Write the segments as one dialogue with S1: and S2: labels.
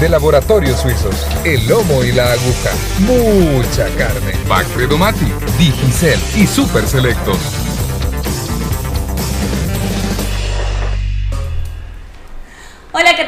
S1: de Laboratorios Suizos, El Lomo y la Aguja. Mucha carne. Pack Digicel y Super Selectos.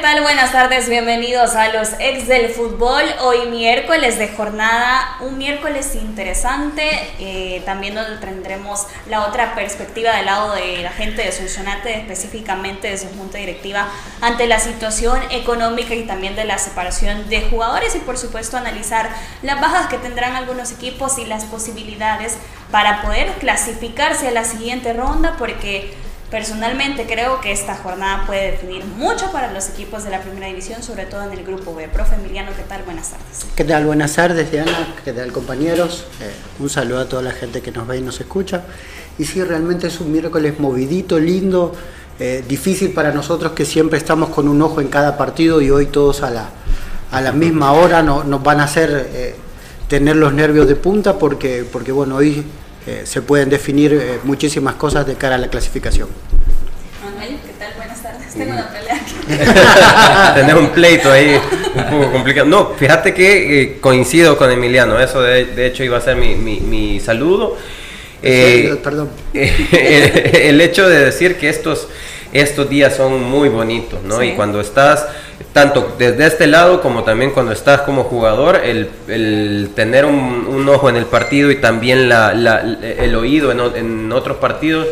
S2: Tal? Buenas tardes, bienvenidos a los ex del fútbol. Hoy miércoles de jornada, un miércoles interesante, eh, también donde tendremos la otra perspectiva del lado de la gente de Sonsonate, específicamente de su junta directiva, ante la situación económica y también de la separación de jugadores y por supuesto analizar las bajas que tendrán algunos equipos y las posibilidades para poder clasificarse a la siguiente ronda, porque Personalmente creo que esta jornada puede definir mucho para los equipos de la primera división, sobre todo en el grupo B. Profe Emiliano, ¿qué tal? Buenas tardes.
S3: ¿Qué tal? Buenas tardes, Diana. ¿Qué tal, compañeros? Eh, un saludo a toda la gente que nos ve y nos escucha. Y sí, realmente es un miércoles movidito, lindo, eh, difícil para nosotros que siempre estamos con un ojo en cada partido y hoy todos a la, a la misma hora no, nos van a hacer eh, tener los nervios de punta porque, porque bueno, hoy eh, se pueden definir eh, muchísimas cosas de cara a la clasificación.
S2: Manuel, ¿qué tal? Buenas tardes. Tengo una pelea
S4: Tener un pleito ahí un poco complicado. No, fíjate que eh, coincido con Emiliano, eso de, hecho iba a ser mi, mi, saludo.
S3: Perdón.
S4: el hecho de decir que estos, estos días son muy bonitos, ¿no? Y cuando estás tanto desde este lado como también cuando estás como jugador, el, tener un, ojo en el partido y también el oído en, otros partidos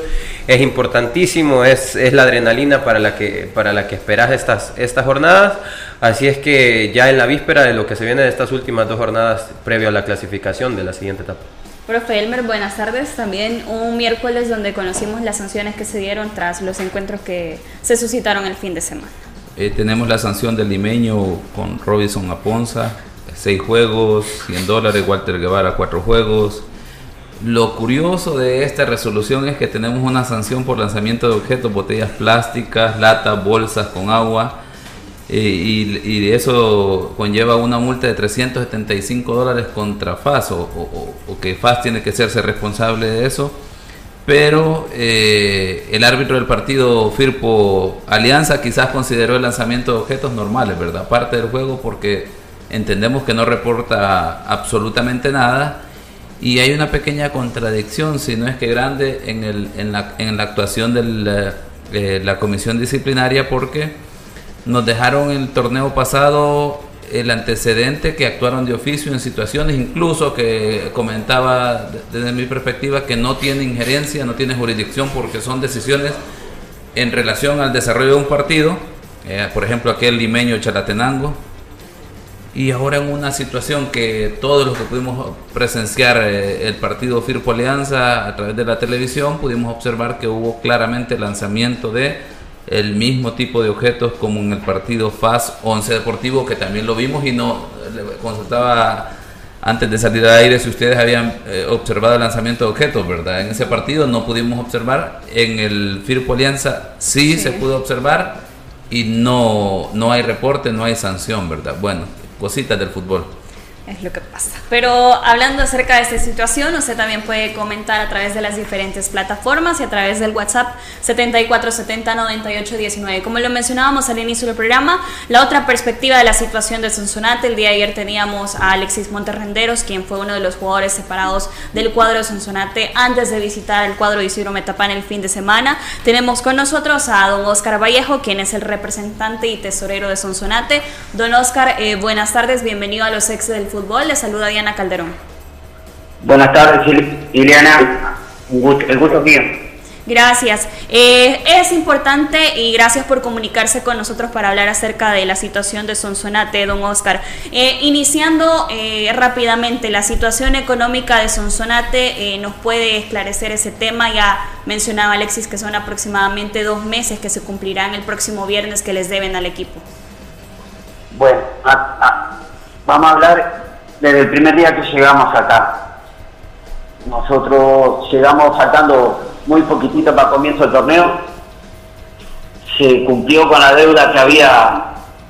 S4: es importantísimo, es, es, la adrenalina para la que, para la que esperas estas, estas jornadas. Así es que ya en la víspera de lo que se viene de estas últimas dos jornadas previo a la clasificación de la siguiente etapa.
S2: Profe Elmer, buenas tardes. También un miércoles donde conocimos las sanciones que se dieron tras los encuentros que se suscitaron el fin de semana.
S5: Eh, tenemos la sanción del limeño con Robinson Aponza, 6 juegos, 100 dólares, Walter Guevara, 4 juegos. Lo curioso de esta resolución es que tenemos una sanción por lanzamiento de objetos, botellas plásticas, latas, bolsas con agua, eh, y, y, eso conlleva una multa de 375 dólares contra FAS, o, o que FAS tiene que hacerse responsable de eso pero eh, el árbitro del partido Firpo Alianza quizás consideró el lanzamiento de objetos normales, ¿verdad? Parte del juego porque entendemos que no reporta absolutamente nada y hay una pequeña contradicción, si no es que grande, en, el, en, la, en la actuación de eh, la comisión disciplinaria porque nos dejaron el torneo pasado el antecedente que actuaron de oficio en situaciones, incluso que comentaba desde mi perspectiva que no tiene injerencia, no tiene jurisdicción porque son decisiones en relación al desarrollo de un partido, eh, por ejemplo aquel limeño Chalatenango, y ahora en una situación que todos los que pudimos presenciar eh, el partido Firpo Alianza a través de la televisión, pudimos observar que hubo claramente lanzamiento de el mismo tipo de objetos como en el partido FAS 11 Deportivo, que también lo vimos y no consultaba antes de salir al aire si ustedes habían eh, observado el lanzamiento de objetos, ¿verdad? En ese partido no pudimos observar, en el Firpo Alianza sí, se pudo observar y no, no hay reporte, no hay sanción, ¿verdad? Bueno, cositas del fútbol
S2: es lo que pasa. Pero hablando acerca de esta situación, usted también puede comentar a través de las diferentes plataformas y a través del WhatsApp 74709819. Como lo mencionábamos al inicio del programa, la otra perspectiva de la situación de Sonsonate, el día de ayer teníamos a Alexis Monterrenderos, quien fue uno de los jugadores separados del cuadro de Sonsonate antes de visitar el cuadro de Isidro Metapán el fin de semana. Tenemos con nosotros a don Oscar Vallejo, quien es el representante y tesorero de Sonsonate. Don Oscar, eh, buenas tardes, bienvenido a los ex del fútbol. Le saluda Diana Calderón.
S6: Buenas tardes, Ileana. el gusto mío.
S2: Gracias. Eh, es importante y gracias por comunicarse con nosotros para hablar acerca de la situación de Sonsonate, don Oscar. Eh, iniciando eh, rápidamente, la situación económica de Sonsonate, ¿nos puede esclarecer ese tema? Ya mencionaba Alexis que son aproximadamente dos meses que se cumplirán el próximo viernes que les deben al equipo.
S6: Bueno, vamos a hablar desde el primer día que llegamos acá. Nosotros llegamos faltando muy poquitito para comienzo del torneo. Se cumplió con la deuda que había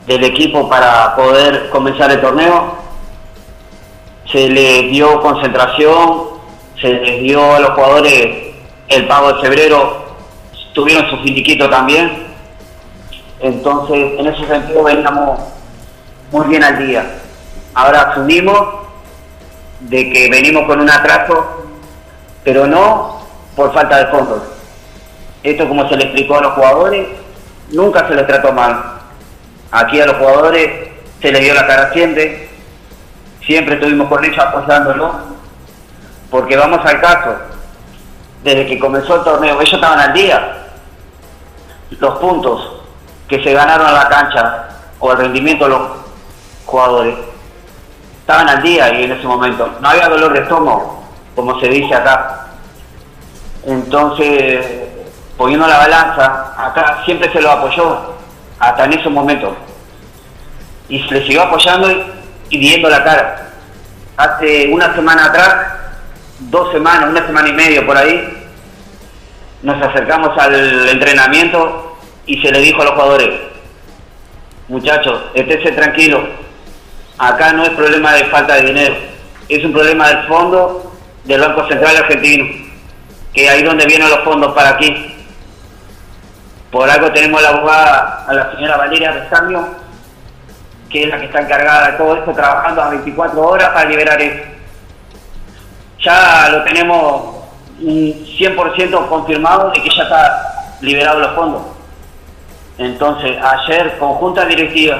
S6: del equipo para poder comenzar el torneo. Se les dio concentración, se les dio a los jugadores el pago de febrero, tuvieron su finiquito también. Entonces, en ese sentido veníamos muy bien al día. Ahora asumimos de que venimos con un atraso, pero no por falta de fondos. Esto como se le explicó a los jugadores, nunca se les trató mal. Aquí a los jugadores se les dio la cara siempre, siempre estuvimos con ellos apoyándolos, porque vamos al caso, desde que comenzó el torneo, ellos estaban al día. Los puntos que se ganaron a la cancha o el rendimiento de los jugadores estaban al día y en ese momento. No había dolor de estómago, como se dice acá. Entonces, poniendo la balanza, acá siempre se lo apoyó, hasta en ese momento. Y se le siguió apoyando y, viendo la cara. Hace una semana atrás, dos semanas, una semana y medio por ahí, nos acercamos al entrenamiento y se le dijo a los jugadores, muchachos, estése tranquilo, acá no es problema de falta de dinero, es un problema del fondo del Banco Central Argentino, que ahí donde vienen los fondos para aquí. Por algo tenemos la abogada, a la señora Valeria Restaño, que es la que está encargada de todo esto, trabajando a 24 horas para liberar eso. Ya lo tenemos un 100% confirmado de que ya está liberado los fondos. Entonces, ayer, conjunta directiva,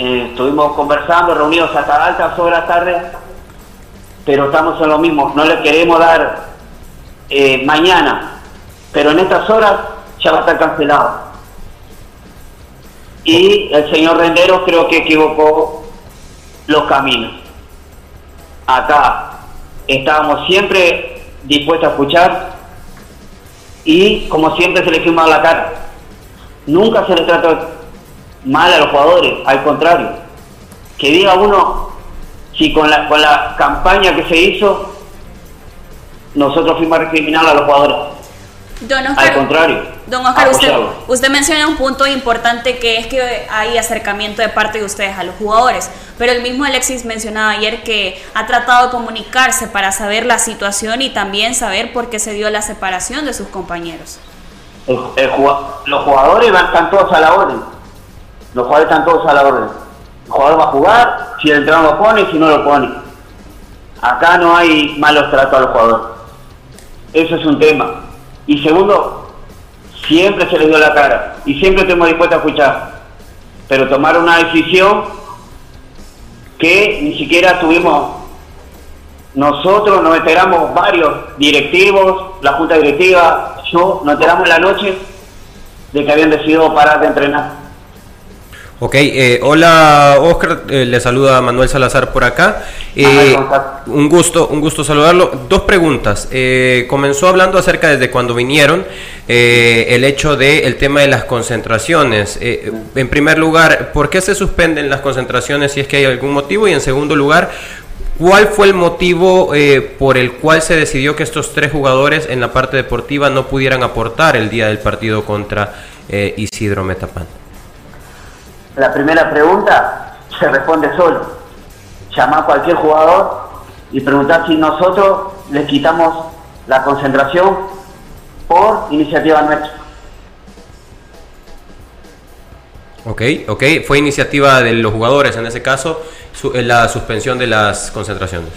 S6: eh, estuvimos conversando, reunidos hasta altas horas tarde, pero estamos en lo mismo. No le queremos dar eh, mañana, pero en estas horas ya va a estar cancelado. Y el señor Rendero creo que equivocó los caminos. Acá estábamos siempre dispuestos a escuchar y como siempre se le firma la cara. Nunca se le trata mal a los jugadores, al contrario. Que diga uno, si con la, con la campaña que se hizo, nosotros fuimos a recriminar a los jugadores.
S2: Don Oscar,
S6: Al contrario.
S2: Don Oscar, usted, usted menciona un punto importante que es que hay acercamiento de parte de ustedes a los jugadores, pero el mismo Alexis mencionaba ayer que ha tratado de comunicarse para saber la situación y también saber por qué se dio la separación de sus compañeros.
S6: El- el jugua- los jugadores van, todos a la orden. Los jugadores están todos a la orden. El jugador va a jugar, si el entrenador lo pone, si no lo pone. Acá no hay malos tratos a los jugadores. Eso es un tema. Y segundo, siempre se les dio la cara y siempre estamos dispuestos a escuchar. Pero tomar una decisión que ni siquiera tuvimos nosotros nos enteramos varios directivos, la junta directiva, yo, nos enteramos en la noche de que habían decidido parar de entrenar.
S4: Ok, eh, hola Oscar, eh, le saluda Manuel Salazar por acá. Eh, un gusto, un gusto saludarlo. Dos preguntas. Eh, comenzó hablando acerca desde cuando vinieron eh, el hecho del tema de las concentraciones. En primer lugar, ¿por qué se suspenden las concentraciones si es que hay algún motivo? Y en segundo lugar, ¿cuál fue el motivo eh, por el cual se decidió que estos tres jugadores en la parte deportiva no pudieran aportar el día del partido contra eh, Isidro Metapán?
S6: La primera pregunta se responde solo. Llamar a cualquier jugador y preguntar si nosotros les quitamos la concentración por iniciativa nuestra.
S4: Ok, ok. Fue iniciativa de los jugadores en ese caso su- eh, la suspensión de las concentraciones.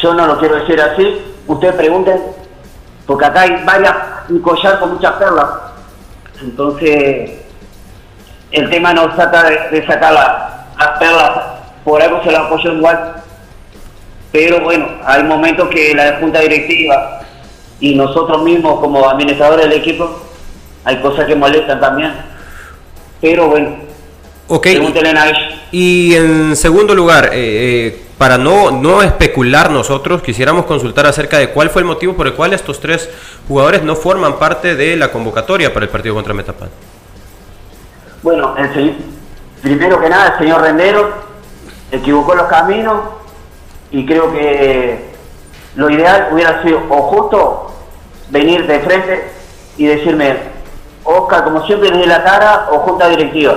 S6: Yo no lo quiero decir así. Ustedes pregunten, porque acá hay varias, un collar con muchas perlas. Entonces, el tema no trata de, de sacar la- las perlas, por algo se lo apoyo igual. Pero bueno, hay momentos que la junta directiva y nosotros mismos como administradores del equipo, hay cosas que molestan también. Pero bueno,
S4: Ok.
S6: pregúntenle a ellos.
S4: Y en segundo lugar, eh, eh, para no, no especular nosotros, quisiéramos consultar acerca de cuál fue el motivo por el cual estos tres jugadores no forman parte de la convocatoria para el partido contra Metapan.
S6: Bueno, el primero que nada, el señor Rendero equivocó los caminos Y creo que lo ideal hubiera sido o justo venir de frente y decirme, Oscar, como siempre, desde la cara o junta directiva.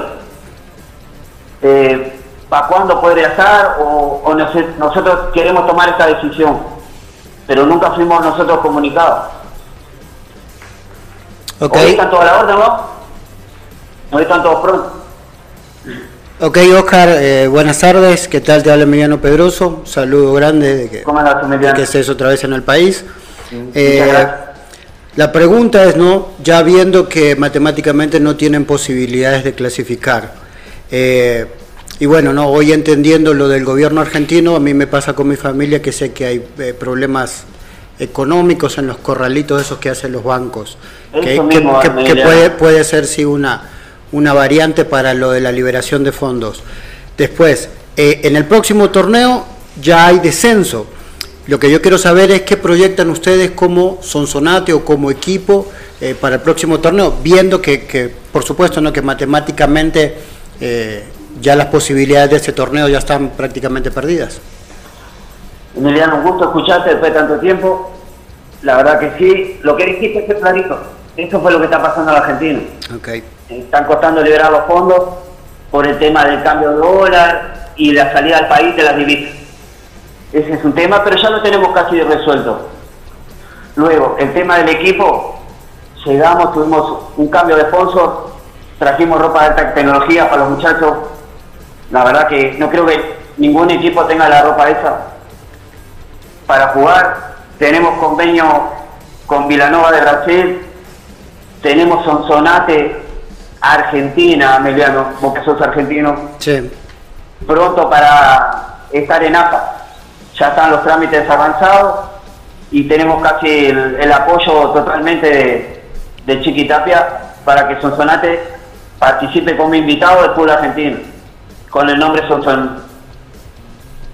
S6: Eh, ¿Para cuándo podría estar? O, nosotros queremos tomar esta decisión, pero nunca fuimos nosotros comunicados. Okay. Hoy están todos a la orden, ¿no? Hoy están todos prontos.
S3: Ok, Oscar, eh, buenas tardes. ¿Qué tal? Te habla Emiliano Pedroso. Un saludo grande de que, de que estés otra vez en el país. Eh, la pregunta es, ¿no? Ya viendo que matemáticamente no tienen posibilidades de clasificar. Eh, y bueno, no, hoy entendiendo lo del gobierno argentino, a mí me pasa con mi familia que sé que hay problemas económicos en los corralitos esos que hacen los bancos, que, puede, puede ser sí una una variante para lo de la liberación de fondos. Después, eh, en el próximo torneo ya hay descenso. Lo que yo quiero saber es qué proyectan ustedes como Sonsonate o como equipo eh, para el próximo torneo, viendo que, por supuesto, no que matemáticamente eh, ya las posibilidades de este torneo ya están prácticamente perdidas.
S6: Emiliano, un gusto escucharte después de tanto tiempo. La verdad que sí, lo que dijiste es clarito. Eso fue lo que está pasando en la Argentina.
S3: Okay
S6: están costando liberar los fondos por el tema del cambio de dólar y la salida al país de las divisas. Ese es un tema, pero ya lo tenemos casi resuelto. Luego, el tema del equipo, llegamos, tuvimos un cambio de sponsor, trajimos ropa de alta tecnología para los muchachos. La verdad que no creo que ningún equipo tenga la ropa esa para jugar. Tenemos convenio con Vilanova de Brasil, tenemos Sonsonate Argentina, Emiliano, vos que sos argentino.
S3: Sí.
S6: Pronto para estar en APA. Ya están los trámites avanzados y tenemos casi el, apoyo totalmente de, de, Chiquitapia para que Sonsonate participe como invitado del fútbol argentino, con el nombre Sonson.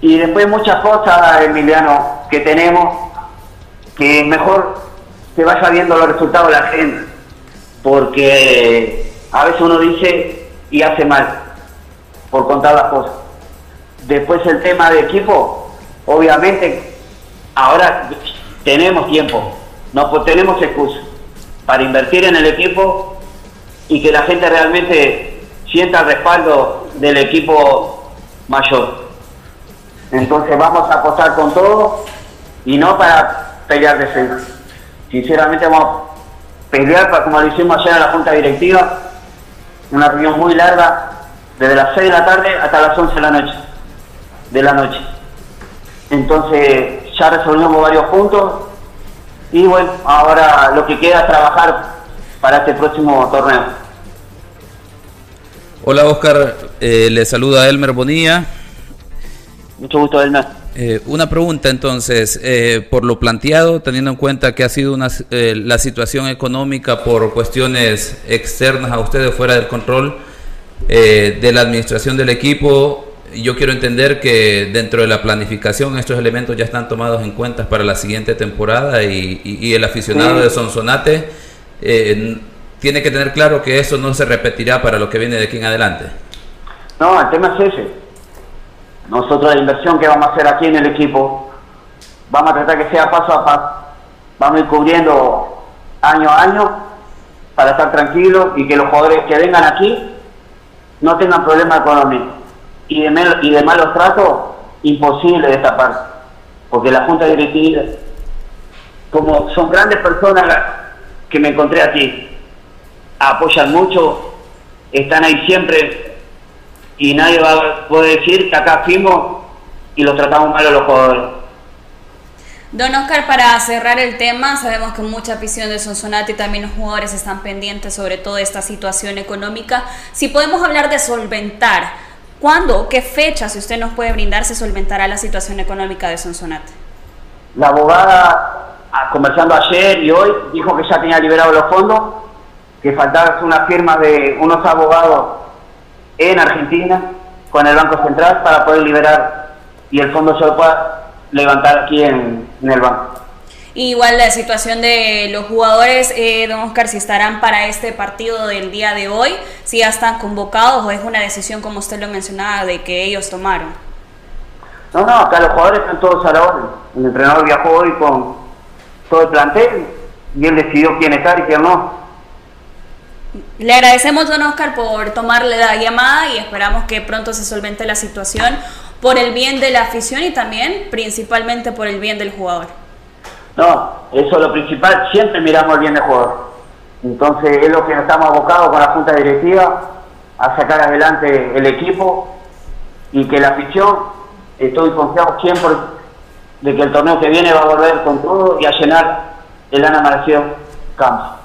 S6: Y después muchas cosas, Emiliano, que tenemos, que mejor se vaya viendo los resultados de la gente, porque a veces uno dice y hace mal por contar las cosas. Después el tema de equipo, obviamente ahora tenemos tiempo, no pues tenemos excusa para invertir en el equipo y que la gente realmente sienta el respaldo del equipo mayor. Entonces vamos a apostar con todo y no para pelear de frente. Sinceramente vamos a pelear para, como lo hicimos ayer en la Junta Directiva, una reunión muy larga, desde las 6 de la tarde hasta las 11 de la noche. De la noche. Entonces ya resolvimos varios puntos y bueno, ahora lo que queda es trabajar para este próximo torneo.
S5: Hola Oscar, eh, le saluda Elmer Bonilla.
S6: Mucho gusto Elmer.
S5: Eh, una pregunta entonces, eh, por lo planteado, teniendo en cuenta que ha sido una, eh, la situación económica por cuestiones externas a ustedes fuera del control de la administración del equipo, yo quiero entender que dentro de la planificación estos elementos ya están tomados en cuenta para la siguiente temporada y, el aficionado de Sonsonate tiene que tener claro que eso no se repetirá para lo que viene de aquí en adelante.
S6: No, el tema es ese nosotros la inversión que vamos a hacer aquí en el equipo, vamos a tratar que sea paso a paso. Vamos a ir cubriendo año a año para estar tranquilos y que los jugadores que vengan aquí no tengan problemas económicos. Y de, y de malos tratos, imposible de esta parte. Porque la Junta Directiva, como son grandes personas que me encontré aquí, apoyan mucho, están ahí siempre y nadie va a poder decir que acá fuimos y lo tratamos mal a los jugadores.
S2: Don Oscar, para cerrar el tema, sabemos que mucha afición de Sonsonate y también los jugadores están pendientes sobre toda esta situación económica. Si podemos hablar de solventar, ¿cuándo, qué fecha, si usted nos puede brindar, se solventará la situación económica de Sonsonate?
S6: La abogada, ah, conversando ayer y hoy, dijo que ya tenía liberado los fondos, que faltaba una firma de unos abogados en Argentina con el Banco Central para poder liberar y el fondo se lo pueda levantar aquí en, el banco.
S2: Igual la situación de los jugadores, eh, don Oscar, si estarán para este partido del día de hoy, si ya están convocados o es una decisión, como usted lo mencionaba, de que ellos tomaron.
S6: No, no, acá los jugadores están todos a la orden. El entrenador viajó hoy con todo el plantel y él decidió quién estar y quién no.
S2: Le agradecemos, don Oscar, por tomarle la llamada y esperamos que pronto se solvente la situación por el bien de la afición y también principalmente por el bien del jugador.
S6: No, eso es lo principal, siempre miramos el bien del jugador. Entonces es lo que nos estamos abocados con la Junta Directiva a sacar adelante el equipo y que la afición, estoy confiado siempre de que el torneo que viene va a volver con todo y a llenar el Ana Maración Campo.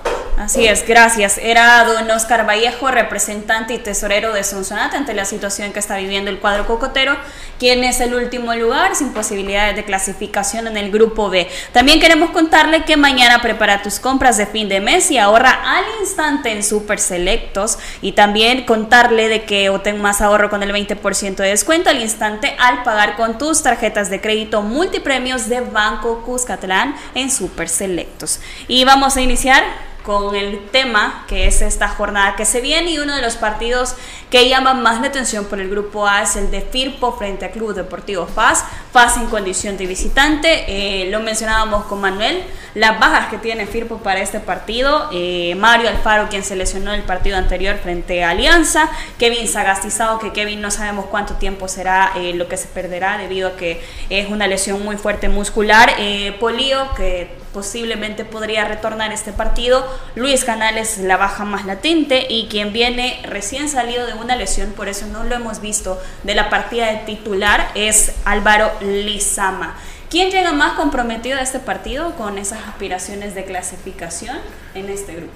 S2: Así es, gracias. Era don Oscar Vallejo, representante y tesorero de Sonsonate ante la situación que está viviendo el cuadro cocotero, quien es el último lugar sin posibilidades de clasificación en el grupo B. También queremos contarle que mañana prepara tus compras de fin de mes y ahorra al instante en Super Selectos y también contarle de que obtén más ahorro con el 20% de descuento al instante al pagar con tus tarjetas de crédito multipremios de Banco Cuscatlán en Super Selectos. Y vamos a iniciar con el tema que es esta jornada que se viene y uno de los partidos que llama más la atención por el grupo A es el de Firpo frente a Club Deportivo Paz, Paz en condición de visitante, eh, lo mencionábamos con Manuel, las bajas que tiene Firpo para este partido, eh, Mario Alfaro quien se lesionó el partido anterior frente a Alianza, Kevin Sagastizado que Kevin no sabemos cuánto tiempo será eh, lo que se perderá debido a que es una lesión muy fuerte muscular, Polío que posiblemente podría retornar este partido. Luis Canales la baja más latente y quien viene recién salido de una lesión, por eso no lo hemos visto de la partida de titular, es Álvaro Lizama. ¿Quién llega más comprometido a este partido con esas aspiraciones de clasificación en este grupo?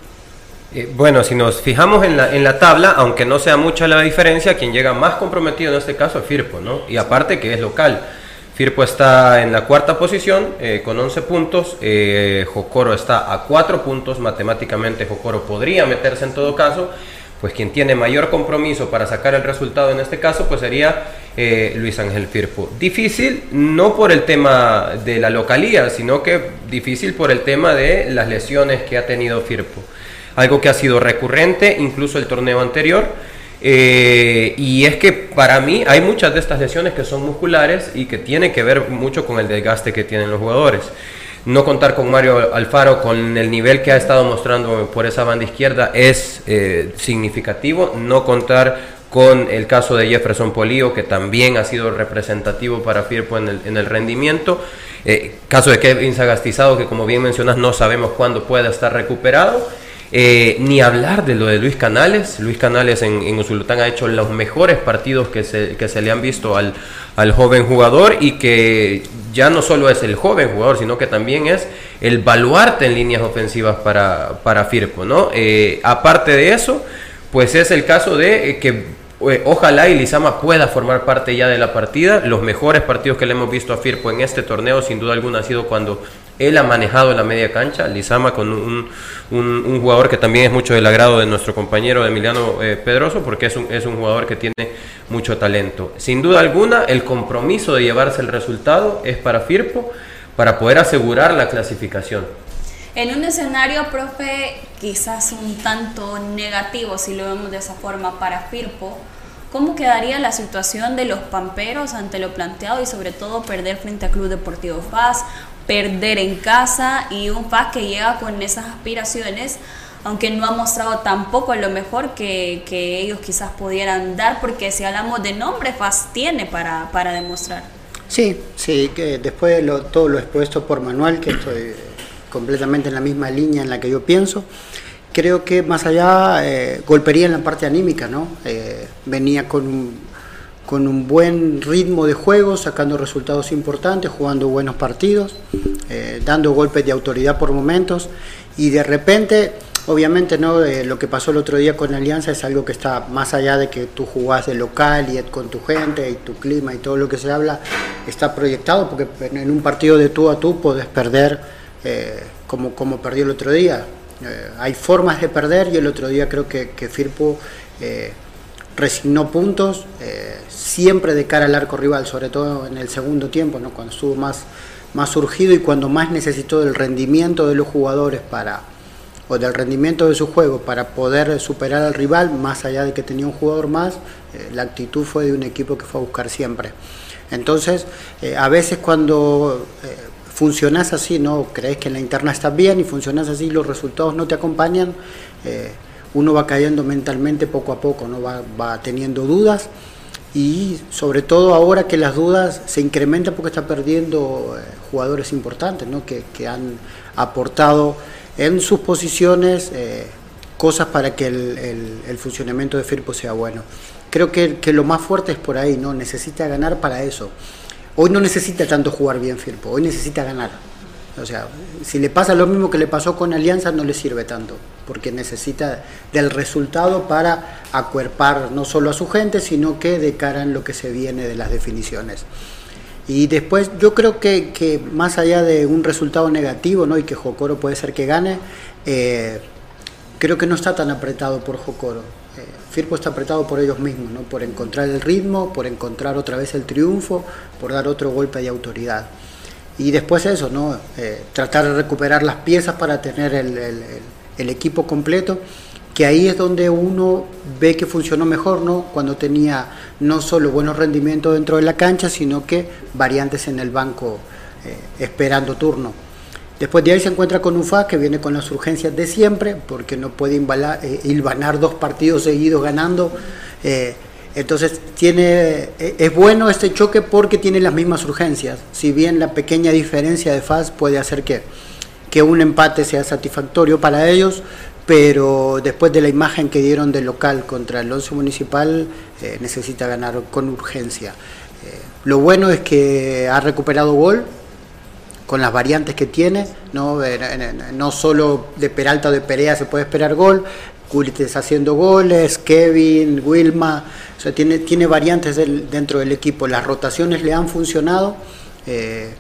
S4: Eh, bueno, si nos fijamos en la, en la tabla, aunque no sea mucha la diferencia, quien llega más comprometido en este caso es Firpo, ¿no? Y aparte que es local. Firpo está en la cuarta posición eh, con 11 puntos, eh, está a 4 puntos, matemáticamente Jocoro podría meterse en todo caso, pues quien tiene mayor compromiso para sacar el resultado en este caso pues sería eh, Luis Ángel Firpo. Difícil no por el tema de la localía, sino que difícil por el tema de las lesiones que ha tenido Firpo. Algo que ha sido recurrente, incluso el torneo anterior. Eh, y es que para mí hay muchas de estas lesiones que son musculares y que tiene que ver mucho con el desgaste que tienen los jugadores. No contar con Mario Alfaro con el nivel que ha estado mostrando por esa banda izquierda es eh, significativo. No contar con el caso de Jefferson Polío, que también ha sido representativo para Firpo en el, en el rendimiento. Eh, caso de Kevin Sagastizado, que como bien mencionas, no sabemos cuándo pueda estar recuperado. Eh, ni hablar de lo de Luis Canales. Luis Canales en, Usulután ha hecho los mejores partidos que se, que se le han visto al, al, joven jugador y que ya no solo es el joven jugador, sino que también es el baluarte en líneas ofensivas para, para Firpo. ¿no? Eh, aparte de eso, pues es el caso de eh, que ojalá y Lizama pueda formar parte ya de la partida. Los mejores partidos que le hemos visto a Firpo en este torneo, sin duda alguna, ha sido cuando él ha manejado la media cancha, Lizama con un, un, jugador que también es mucho del agrado de nuestro compañero Emiliano eh, Pedroso, porque es un, es un jugador que tiene mucho talento. Sin duda alguna, el compromiso de llevarse el resultado es para Firpo, para poder asegurar la clasificación.
S2: En un escenario, profe, quizás un tanto negativo, si lo vemos de esa forma, para Firpo, ¿Cómo quedaría la situación de los pamperos ante lo planteado y sobre todo perder frente a Club Deportivo Paz, perder en casa y un FAS que llega con esas aspiraciones, aunque no ha mostrado tampoco lo mejor que, ellos quizás pudieran dar, porque si hablamos de nombre, FAS tiene para, para demostrar.
S3: Sí, sí, que después de todo lo expuesto por Manuel, que estoy completamente en la misma línea en la que yo pienso, creo que más allá eh, golpearía en la parte anímica, ¿no? Eh, venía con un con un buen ritmo de juego, sacando resultados importantes, jugando buenos partidos, eh, dando golpes de autoridad por momentos y de repente, obviamente, no eh, lo que pasó el otro día con Alianza es algo que está más allá de que tú jugás de local y con tu gente y tu clima y todo lo que se habla, está proyectado porque en un partido de tú a tú puedes perder eh, como, como perdió el otro día. hay formas de perder y el otro día creo que Firpo resignó puntos, eh, siempre de cara al arco rival, sobre todo en el segundo tiempo, ¿no? cuando estuvo más, más surgido y cuando más necesitó del rendimiento de los jugadores para o del rendimiento de su juego para poder superar al rival, más allá de que tenía un jugador más, eh, la actitud fue de un equipo que fue a buscar siempre. Entonces, eh, a veces cuando funcionas así, no crees que en la interna estás bien y funcionas así, los resultados no te acompañan, uno va cayendo mentalmente poco a poco, no va, va teniendo dudas y sobre todo ahora que las dudas se incrementan porque está perdiendo eh, jugadores importantes ¿no? que, que, han aportado en sus posiciones eh, cosas para que el, el, el, funcionamiento de Firpo sea bueno. Creo que, que, lo más fuerte es por ahí, ¿no? necesita ganar para eso. Hoy no necesita tanto jugar bien Firpo, hoy necesita ganar. O sea, si le pasa lo mismo que le pasó con Alianza, no le sirve tanto, porque necesita del resultado para acuerpar no solo a su gente, sino que de cara en lo que se viene de las definiciones. Y después yo creo que, que más allá de un resultado negativo, ¿no? y que Jocoro puede ser que gane, eh, creo que no está tan apretado por Jocoro. Eh, Firpo está apretado por ellos mismos, ¿no? por encontrar el ritmo, por encontrar otra vez el triunfo, por dar otro golpe de autoridad y después eso, ¿no? Eh, tratar de recuperar las piezas para tener el, equipo completo, que ahí es donde uno ve que funcionó mejor, ¿no? Cuando tenía no solo buenos rendimientos dentro de la cancha, sino que variantes en el banco eh, esperando turno. Después de ahí se encuentra con UFA, que viene con las urgencias de siempre, porque no puede eh, hilvanar dos partidos seguidos ganando. Entonces tiene, es bueno este choque porque tiene las mismas urgencias. Si bien la pequeña diferencia de faz puede hacer que, que un empate sea satisfactorio para ellos, pero después de la imagen que dieron del local contra el Once Municipal, eh, necesita ganar con urgencia. Eh, lo bueno es que ha recuperado gol con las variantes que tiene, no, no solo de Peralta o de Perea se puede esperar gol, Culites haciendo goles, Kevin, Wilma, o sea, tiene, tiene variantes del, dentro del equipo, las rotaciones le han funcionado, eh,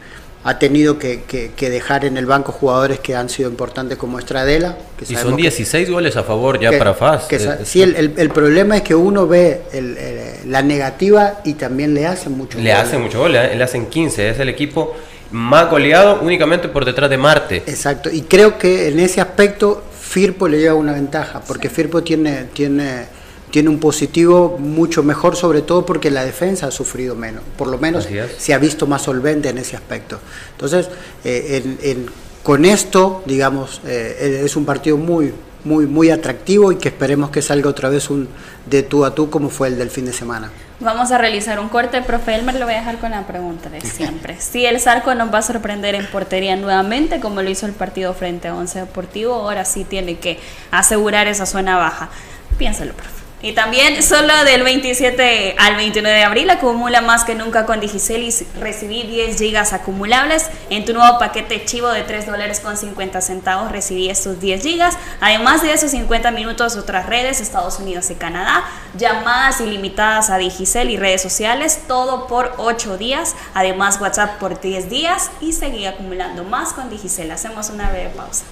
S3: ha tenido que, que, que, dejar en el banco jugadores que han sido importantes como Estradela.
S4: Que y son 16 que, goles a favor ya para FAS.
S3: sí, el, el, el, problema es que uno ve el, la negativa y también le hacen mucho
S4: Le goles. hacen mucho goles, le hacen 15, es el equipo más goleado únicamente por detrás de Marte.
S3: Exacto, y creo que en ese aspecto Firpo le lleva una ventaja, porque Firpo tiene, tiene, tiene un positivo mucho mejor, sobre todo porque la defensa ha sufrido menos, por lo menos se ha visto más solvente en ese aspecto. Entonces, eh, en, en, con esto, digamos, eh, es un partido muy, muy, muy atractivo y que esperemos que salga otra vez un de tú a tú como fue el del fin de semana.
S2: Vamos a realizar un corte, profe Elmer, lo voy a dejar con la pregunta de siempre. Si el Zarco nos va a sorprender en portería nuevamente, como lo hizo el partido frente a Once Deportivo, ahora sí tiene que asegurar esa zona baja. Piénsalo, profe. Y también solo del 27 al 29 de abril acumula más que nunca con Digicel y recibí 10 gigas acumulables. En tu nuevo paquete chivo de 3 dólares con 50 centavos recibí estos 10 gigas. Además de esos 50 minutos otras redes, Estados Unidos y Canadá, llamadas ilimitadas a Digicel y redes sociales, todo por 8 días. Además WhatsApp por 10 días y seguí acumulando más con Digicel. Hacemos una breve pausa.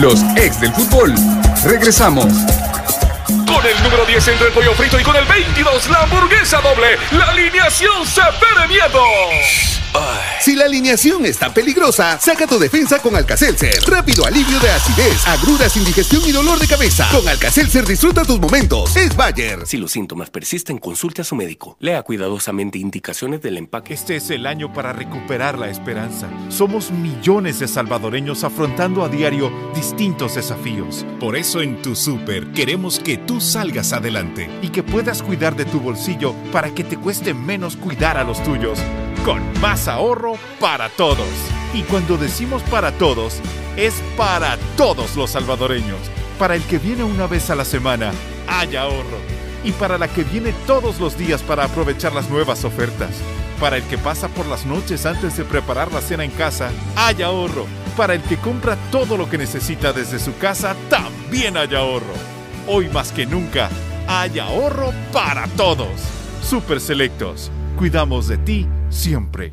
S1: Los ex del fútbol. Regresamos.
S7: Con el número 10 entre el pollo frito y con el 22 la hamburguesa doble, la alineación se pone miedo.
S8: Si la alineación está peligrosa, saca tu defensa con Alcacelser. Rápido alivio de acidez, agruras, indigestión y dolor de cabeza. Con Alcacelser disfruta tus momentos. Es Bayer.
S9: Si los síntomas persisten, consulte a su médico. Lea cuidadosamente indicaciones del empaque.
S10: Este es el año para recuperar la esperanza. Somos millones de salvadoreños afrontando a diario distintos desafíos. Por eso en tu super queremos que tú salgas adelante y que puedas cuidar de tu bolsillo para que te cueste menos cuidar a los tuyos. Con más ahorro para todos. Y cuando decimos para todos, es para todos los salvadoreños. Para el que viene una vez a la semana, hay ahorro. Y para la que viene todos los días para aprovechar las nuevas ofertas. Para el que pasa por las noches antes de preparar la cena en casa, hay ahorro. Para el que compra todo lo que necesita desde su casa, también hay ahorro. Hoy más que nunca, hay ahorro para todos. Super Selectos. Cuidamos de ti siempre.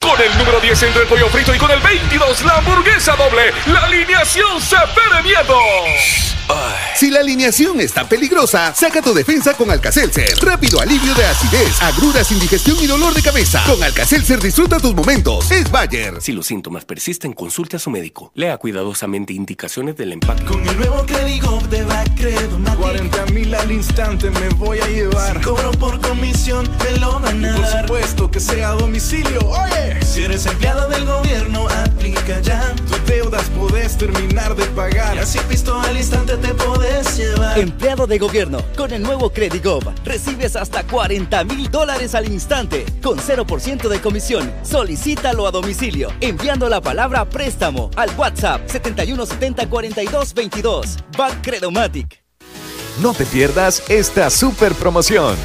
S7: Con el número 10 entre el pollo frito y con el 22 la hamburguesa doble, la alineación se pone miedo.
S8: Si la alineación está peligrosa, saca tu defensa con Alcacelser. Rápido alivio de acidez, agruras, indigestión y dolor de cabeza. Con Alcacelser disfruta tus momentos. Es Bayer.
S9: Si los síntomas persisten, consulte a su médico. Lea cuidadosamente indicaciones del empaque.
S11: Con el nuevo Credigo de Bacredomatic
S12: 40 mil al instante me voy a llevar.
S11: Si cobro por comisión, me lo van a
S12: Por
S11: dar.
S12: supuesto que sea a domicilio. Oye,
S11: Si eres empleado del gobierno, aplica ya.
S12: tus deudas podés terminar de pagar.
S11: Y así pisto al instante te podés llevar.
S13: Empleado de gobierno, con el nuevo Credigov, recibes hasta 40 mil dólares al instante, con 0% de comisión. Solicítalo a domicilio, enviando la palabra préstamo al WhatsApp 7170 42 22. Bank Credomatic.
S14: No te pierdas esta super promoción.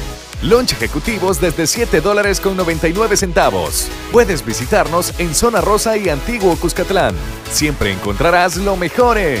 S14: Lunch ejecutivos desde 7 dólares con 99 centavos. Puedes visitarnos en Zona Rosa y Antiguo Cuscatlán. Siempre encontrarás lo mejor en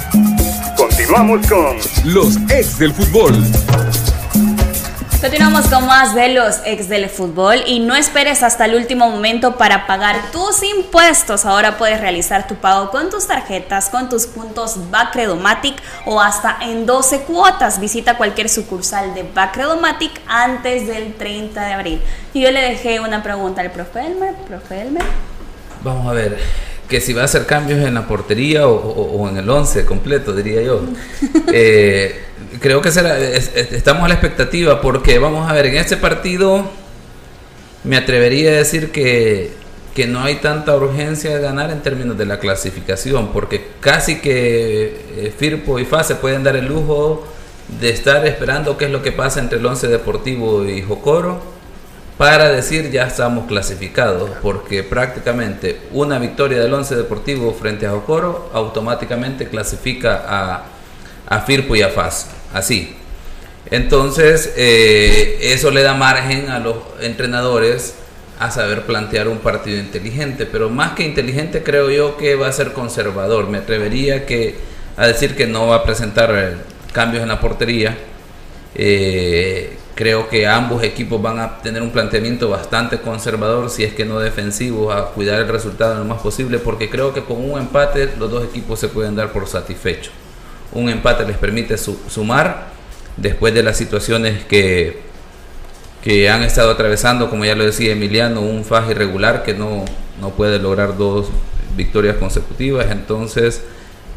S1: Continuamos con los ex del fútbol.
S2: Continuamos con más de los ex del fútbol y no esperes hasta el último momento para pagar tus impuestos. Ahora puedes realizar tu pago con tus tarjetas, con tus puntos Bacredomatic o hasta en 12 cuotas. Visita cualquier sucursal de Bacredomatic antes del 30 de abril. Y yo le dejé una pregunta al profe Elmer. Profe Elmer.
S5: Vamos a ver, que si va a hacer cambios en la portería o, o- o en el 11 completo, diría yo. Eh, creo que será, es- es- estamos a la expectativa porque vamos a ver, en este partido me atrevería a decir que, que no hay tanta urgencia de ganar en términos de la clasificación, porque casi que eh, Firpo y FA se pueden dar el lujo de estar esperando qué es lo que pasa entre el 11 Deportivo y Jocoro para decir ya estamos clasificados, porque prácticamente una victoria del 11 Deportivo frente a Jocoro automáticamente clasifica a, a Firpo y a FAS, así. Entonces, eh, eso le da margen a los entrenadores a saber plantear un partido inteligente, pero más que inteligente creo yo que va a ser conservador. Me atrevería a decir que no va a presentar eh, cambios en la portería. Eh, creo que ambos equipos van a tener un planteamiento bastante conservador, si es que no defensivo, a cuidar el resultado lo más posible, porque creo que con un empate los dos equipos se pueden dar por satisfechos. Un empate les permite su- sumar después de las situaciones que, que han estado atravesando, como ya lo decía Emiliano, un FAS irregular que no, no puede lograr dos victorias consecutivas. Entonces,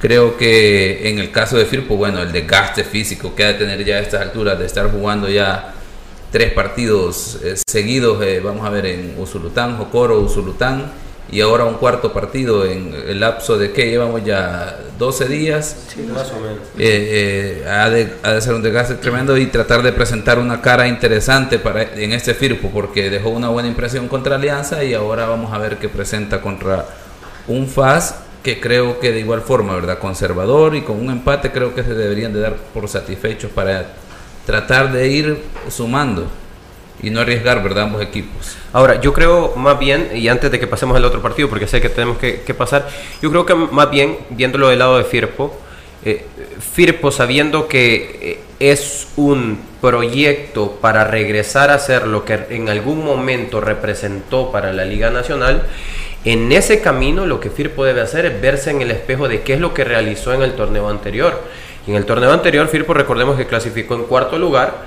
S5: creo que en el caso de Firpo, bueno, el desgaste físico que ha de tener ya a estas alturas de estar jugando ya tres partidos eh, seguidos, eh, vamos a ver, en Usulután, Jocoro, Usulután, y ahora un cuarto partido en el lapso de que llevamos ya 12 días.
S4: Más o menos.
S5: Eh, eh, ha, de, ha de ser un desgaste tremendo y tratar de presentar una cara interesante para en este Firpo porque dejó una buena impresión contra Alianza y ahora vamos a ver qué presenta contra un FAS que creo que de igual forma, ¿verdad? Conservador y con un empate creo que se deberían de dar por satisfechos para tratar de ir sumando y no arriesgar, ¿verdad? Ambos equipos.
S4: Ahora, yo creo más bien, y antes de que pasemos al otro partido, porque sé que tenemos que, que pasar, yo creo que más bien, viéndolo del lado de Firpo, eh, Firpo sabiendo que eh, es un proyecto para regresar a ser lo que en algún momento representó para la Liga Nacional, en ese camino lo que Firpo debe hacer es verse en el espejo de qué es lo que realizó en el torneo anterior. En el torneo anterior, Firpo recordemos que clasificó en cuarto lugar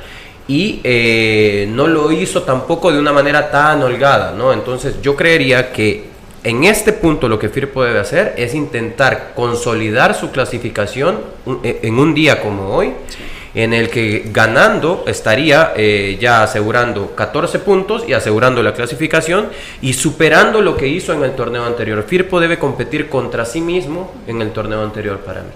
S4: y eh, no lo hizo tampoco de una manera tan holgada, ¿no? Entonces yo creería que en este punto lo que Firpo debe hacer es intentar consolidar su clasificación eh, en un día como hoy, en el que ganando estaría eh, ya asegurando 14 puntos y asegurando la clasificación y superando lo que hizo en el torneo anterior. Firpo debe competir contra sí mismo en el torneo anterior para mí.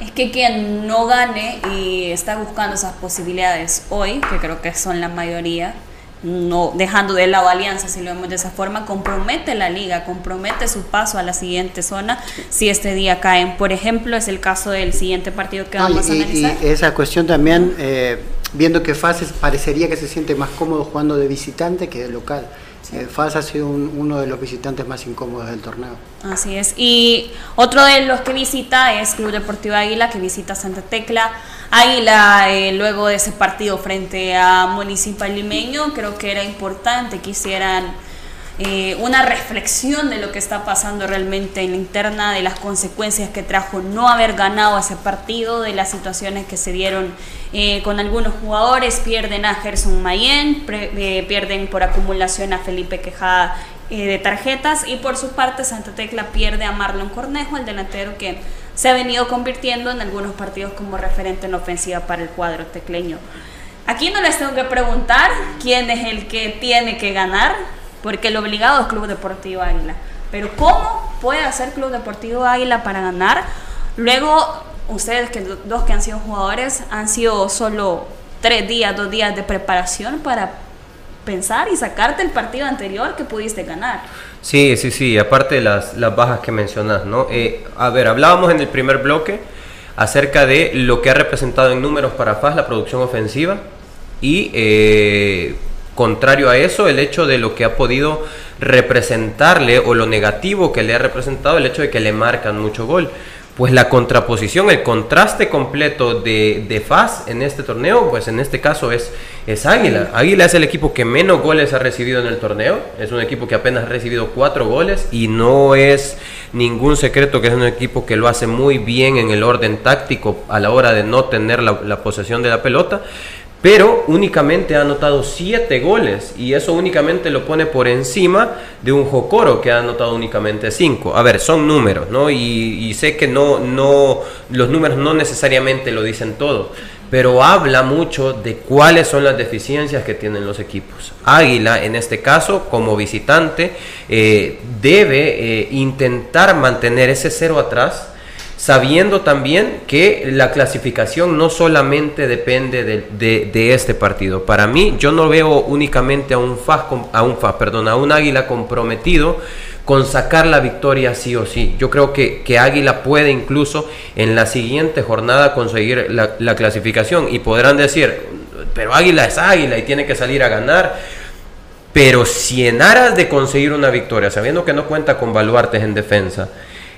S2: Es que quien no gane y está buscando esas posibilidades hoy, que creo que son la mayoría, no dejando de lado Alianza, si lo vemos de esa forma, compromete la liga, compromete su paso a la siguiente zona si este día caen. Por ejemplo, es el caso del siguiente partido que vamos a analizar.
S3: Y esa cuestión también, eh, viendo que Fases parecería que se siente más cómodo jugando de visitante que de local. Eh, FAS ha sido uno de los visitantes más incómodos del torneo.
S2: Así es. Y otro de los que visita es Club Deportivo Águila, que visita Santa Tecla. Águila, eh, luego de ese partido frente a Municipal Limeño, creo que era importante que hicieran eh, una reflexión de lo que está pasando realmente en la interna, de las consecuencias que trajo no haber ganado ese partido, de las situaciones que se dieron eh, con algunos jugadores, pierden a Gerson Mayen, eh, pierden por acumulación a Felipe Quejada de tarjetas y por su parte Santa Tecla pierde a Marlon Cornejo, el delantero que se ha venido convirtiendo en algunos partidos como referente en ofensiva para el cuadro tecleño. Aquí no les tengo que preguntar quién es el que tiene que ganar, porque el obligado es Club Deportivo Águila. Pero ¿cómo puede hacer Club Deportivo Águila para ganar? Luego, ustedes, que dos que han sido jugadores, han sido solo tres días, dos días de preparación para pensar y sacarte el partido anterior que pudiste ganar.
S4: Sí, sí, sí, aparte de las, las bajas que mencionas, ¿no? Eh, a ver, hablábamos en el primer bloque acerca de lo que ha representado en números para FAS la producción ofensiva y eh, Contrario a eso, el hecho de lo que ha podido representarle o lo negativo que le ha representado el hecho de que le marcan mucho gol. Pues la contraposición, el contraste completo de, de Faz en este torneo, pues en este caso es, es Águila. Águila es el equipo que menos goles ha recibido en el torneo. Es un equipo que apenas ha recibido cuatro goles y no es ningún secreto que es un equipo que lo hace muy bien en el orden táctico a la hora de no tener la, la posesión de la pelota pero únicamente ha anotado 7 goles y eso únicamente lo pone por encima de un Jocoro que ha anotado únicamente 5. A ver, son números, ¿no? Y, sé que no, no, los números no necesariamente lo dicen todo, pero habla mucho de cuáles son las deficiencias que tienen los equipos. Águila, en este caso, como visitante, eh, debe eh, intentar mantener ese cero atrás sabiendo también que la clasificación no solamente depende de, este partido. Para mí, yo no veo únicamente a un FAS, a un perdón, a un Águila comprometido con sacar la victoria sí o sí. Yo creo que, que Águila puede incluso en la siguiente jornada conseguir la, la clasificación y podrán decir, pero Águila es Águila y tiene que salir a ganar. Pero si en aras de conseguir una victoria, sabiendo que no cuenta con baluartes en defensa,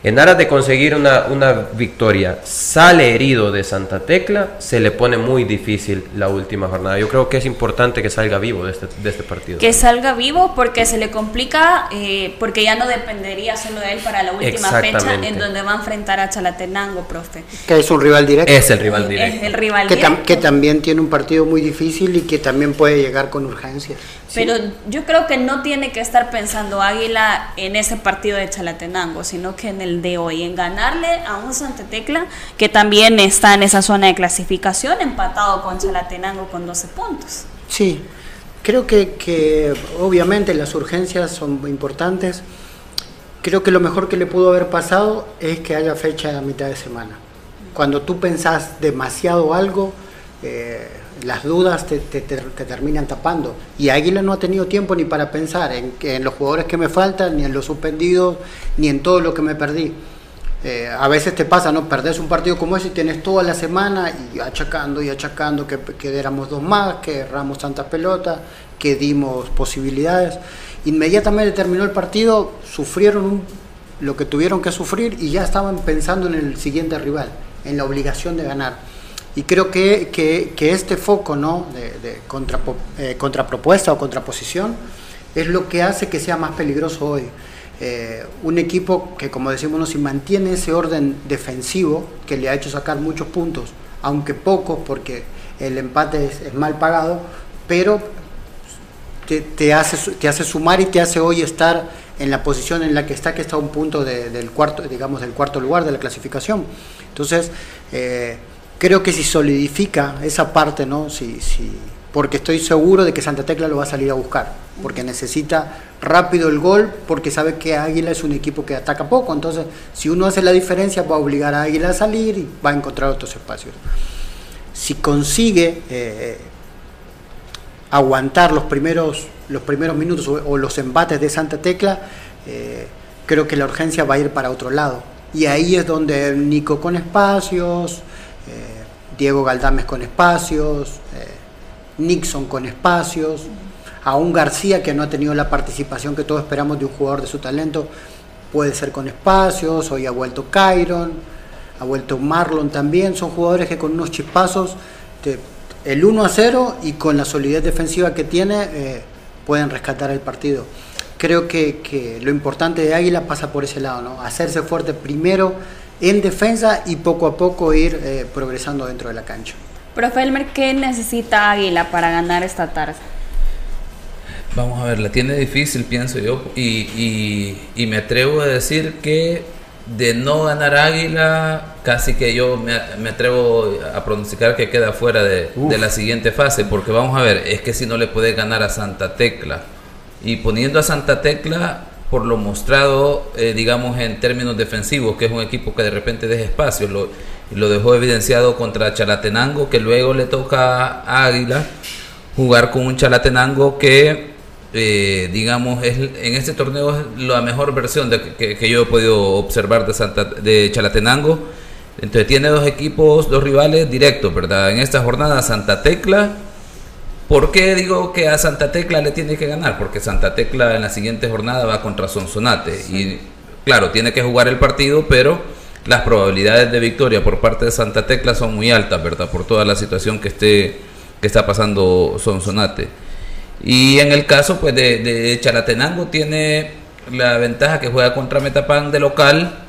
S4: en aras de conseguir una, victoria, sale herido de Santa Tecla, se le pone muy difícil la última jornada. Yo creo que es importante que salga vivo de este, este partido.
S2: Que salga vivo porque se le complica, eh, porque ya no dependería solo de él para la última fecha en donde va a enfrentar a Chalatenango, profe.
S3: Que es un rival directo.
S4: Es el rival directo.
S2: Es el rival
S3: que, que también tiene un partido muy difícil y que también puede llegar con urgencia.
S2: Pero yo creo que no tiene que estar pensando Águila en ese partido de Chalatenango, sino que en el de hoy, en ganarle a un Santa Tecla que también está en esa zona de clasificación, empatado con Chalatenango con 12 puntos.
S3: Sí, creo que, que obviamente las urgencias son importantes. Creo que lo mejor que le pudo haber pasado es que haya fecha a mitad de semana. Cuando tú pensás demasiado algo, eh, las dudas te, terminan tapando. Y Águila no ha tenido tiempo ni para pensar en, los jugadores que me faltan, ni en los suspendidos, ni en todo lo que me perdí. Eh, a veces te pasa, ¿no? Perdés un partido como ese y tienes toda la semana y achacando y achacando que, que éramos dos más, que erramos tantas pelotas, que dimos posibilidades. Inmediatamente terminó el partido, sufrieron lo que tuvieron que sufrir y ya estaban pensando en el siguiente rival, en la obligación de ganar. Y creo que, que, este foco ¿no? de, contra, eh, contrapropuesta o contraposición es lo que hace que sea más peligroso hoy. Eh, un equipo que, como decimos, no, si mantiene ese orden defensivo que le ha hecho sacar muchos puntos, aunque pocos, porque el empate es, mal pagado, pero te, hace, te hace sumar y te hace hoy estar en la posición en la que está, que está a un punto del cuarto, digamos, del cuarto lugar de la clasificación. Entonces, eh, creo que si solidifica esa parte, ¿no? Si, si, porque estoy seguro de que Santa Tecla lo va a salir a buscar, porque necesita rápido el gol, porque sabe que Águila es un equipo que ataca poco, entonces si uno hace la diferencia va a obligar a Águila a salir y va a encontrar otros espacios. Si consigue eh, aguantar los primeros, los primeros minutos o, los embates de Santa Tecla, eh, creo que la urgencia va a ir para otro lado. Y ahí es donde Nico con espacios, Diego Galdames con espacios, eh, Nixon con espacios, a un García que no ha tenido la participación que todos esperamos de un jugador de su talento, puede ser con espacios, hoy ha vuelto Kyron, ha vuelto Marlon también, son jugadores que con unos chispazos, el 1 a 0 y con la solidez defensiva que tiene, eh, pueden rescatar el partido. Creo que, lo importante de Águila pasa por ese lado, ¿no? hacerse fuerte primero en defensa y poco a poco ir eh, progresando dentro de la cancha.
S2: Profe Elmer, ¿qué necesita Águila para ganar esta tarde?
S5: Vamos a ver, la tiene difícil, pienso yo, y, me atrevo a decir que de no ganar Águila, casi que yo me, atrevo a pronosticar que queda fuera de, la siguiente fase, porque vamos a ver, es que si no le puede ganar a Santa Tecla, y poniendo a Santa Tecla por lo mostrado, eh, digamos, en términos defensivos, que es un equipo que de repente deja espacio, lo, lo dejó evidenciado contra Chalatenango, que luego le toca a Águila jugar con un Chalatenango que, eh, digamos, es, en este torneo es la mejor versión de, que, yo he podido observar de, Santa, de Chalatenango. Entonces tiene dos equipos, dos rivales directos, ¿verdad? En esta jornada Santa Tecla ¿Por qué digo que a Santa Tecla le tiene que ganar? Porque Santa Tecla en la siguiente jornada va contra Sonsonate. Y claro, tiene que jugar el partido, pero las probabilidades de victoria por parte de Santa Tecla son muy altas, ¿verdad? Por toda la situación que, esté, que está pasando Sonsonate. Y en el caso pues, de, de Chalatenango tiene la ventaja que juega contra Metapan de local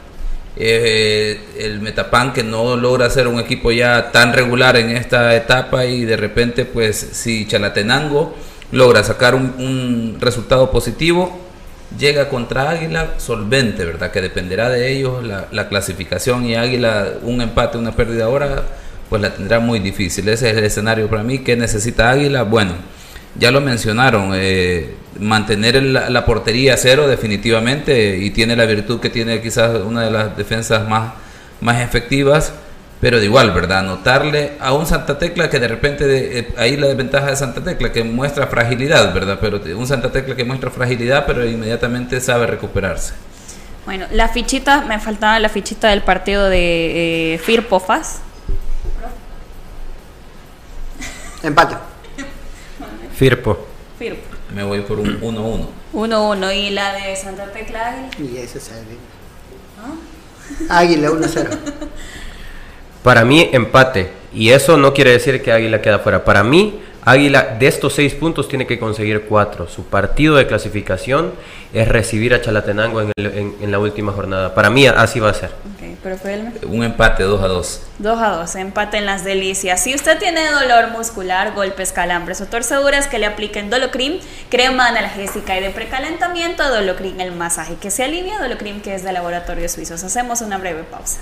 S5: eh, el Metapan que no logra ser un equipo ya tan regular en esta etapa y de repente pues si Chalatenango logra sacar un, resultado positivo llega contra Águila solvente, ¿verdad? Que dependerá de ellos la, clasificación y Águila un empate, una pérdida ahora pues la tendrá muy difícil. Ese es el escenario para mí. que necesita Águila? Bueno, ya lo mencionaron, eh, mantener la, portería cero definitivamente y tiene la virtud que tiene quizás una de las defensas más, más efectivas, pero de igual, ¿verdad? Notarle a un Santa Tecla que de repente, eh, ahí la desventaja de Santa Tecla que muestra fragilidad, ¿verdad? Pero un Santa Tecla que muestra fragilidad, pero inmediatamente sabe recuperarse.
S2: Bueno, la fichita, me faltaba la fichita del partido de eh, Firpofas.
S3: Empate.
S4: Firpo.
S2: Firpo.
S5: Me voy por un 1-1.
S2: 1-1. ¿Y la de Santa Tecla Águila?
S3: Y ese es ¿Ah? Águila 1-0.
S4: Para mí, empate. Y eso no quiere decir que Águila queda fuera. Para mí, Águila de estos seis puntos tiene que conseguir cuatro. Su partido de clasificación es recibir a Chalatenango en, la última jornada. Para mí así va a ser.
S5: Un empate 2 a 2.
S2: 2 a 2, empate en las delicias. Si usted tiene dolor muscular, golpes, calambres o torceduras, que le apliquen Dolocrim, crema analgésica y de precalentamiento, Dolocrim el masaje que se alivia, Dolocrim que es de laboratorio suizos. Hacemos una breve pausa.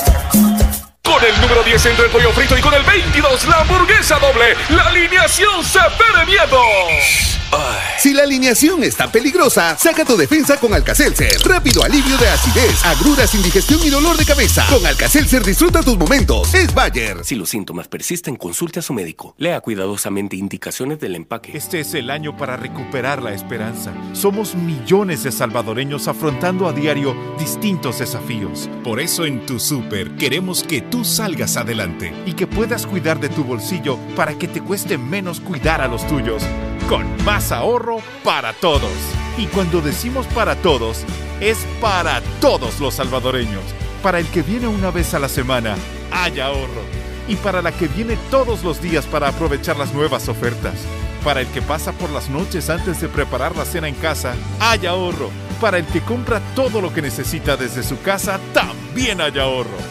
S7: El número 10 entre el pollo frito y con el 22 la hamburguesa doble, la alineación se pone miedo.
S8: Si la alineación está peligrosa, saca tu defensa con Alcacelser. Rápido alivio de acidez, agruras, indigestión y dolor de cabeza. Con Alcacelser disfruta tus momentos. Es Bayer.
S9: Si los síntomas persisten, consulte a su médico. Lea cuidadosamente indicaciones del empaque.
S10: Este es el año para recuperar la esperanza. Somos millones de salvadoreños afrontando a diario distintos desafíos. Por eso en tu super queremos que tú salgas adelante y que puedas cuidar de tu bolsillo para que te cueste menos cuidar a los tuyos. Con más ahorro para todos. Y cuando decimos para todos, es para todos los salvadoreños. Para el que viene una vez a la semana, hay ahorro. Y para la que viene todos los días para aprovechar las nuevas ofertas. Para el que pasa por las noches antes de preparar la cena en casa, hay ahorro. Para el que compra todo lo que necesita desde su casa, también hay ahorro.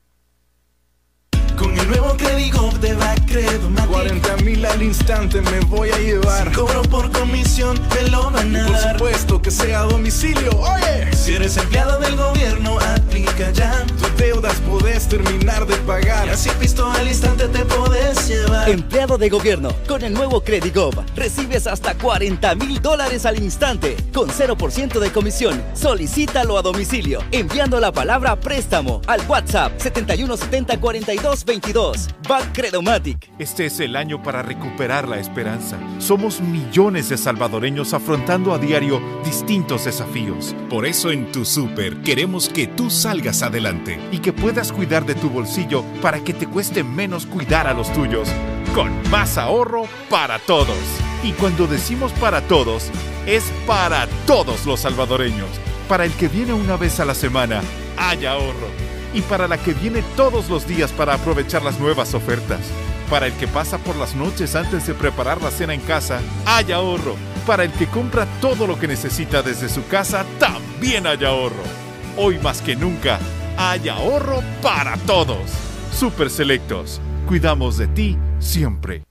S11: Con el nuevo Credigo de Bacredomatic
S12: 40 mil al instante me voy a llevar.
S11: Si cobro por comisión, me lo van a
S12: Por
S11: dar.
S12: supuesto que sea a domicilio. Oye,
S11: Si eres empleado del gobierno, aplica ya.
S12: tus deudas podés terminar de pagar.
S11: Y así pisto al instante te podés llevar.
S13: Empleado de gobierno, con el nuevo Credigob, recibes hasta 40 mil dólares al instante, con 0% de comisión. Solicítalo a domicilio, enviando la palabra préstamo al WhatsApp 7170 42 22. Bank Credomatic.
S10: Este es el año para recuperar la esperanza. Somos millones de salvadoreños afrontando a diario distintos desafíos. Por eso en tu super queremos que tú salgas adelante y que puedas cuidar de tu bolsillo para que te cueste menos cuidar a los tuyos. Con más ahorro para todos. Y cuando decimos para todos, es para todos los salvadoreños. Para el que viene una vez a la semana, hay ahorro. Y para la que viene todos los días para aprovechar las nuevas ofertas. Para el que pasa por las noches antes de preparar la cena en casa, hay ahorro. Para el que compra todo lo que necesita desde su casa, también hay ahorro. Hoy más que nunca, hay ahorro para todos. Super Selectos. Cuidamos de ti siempre.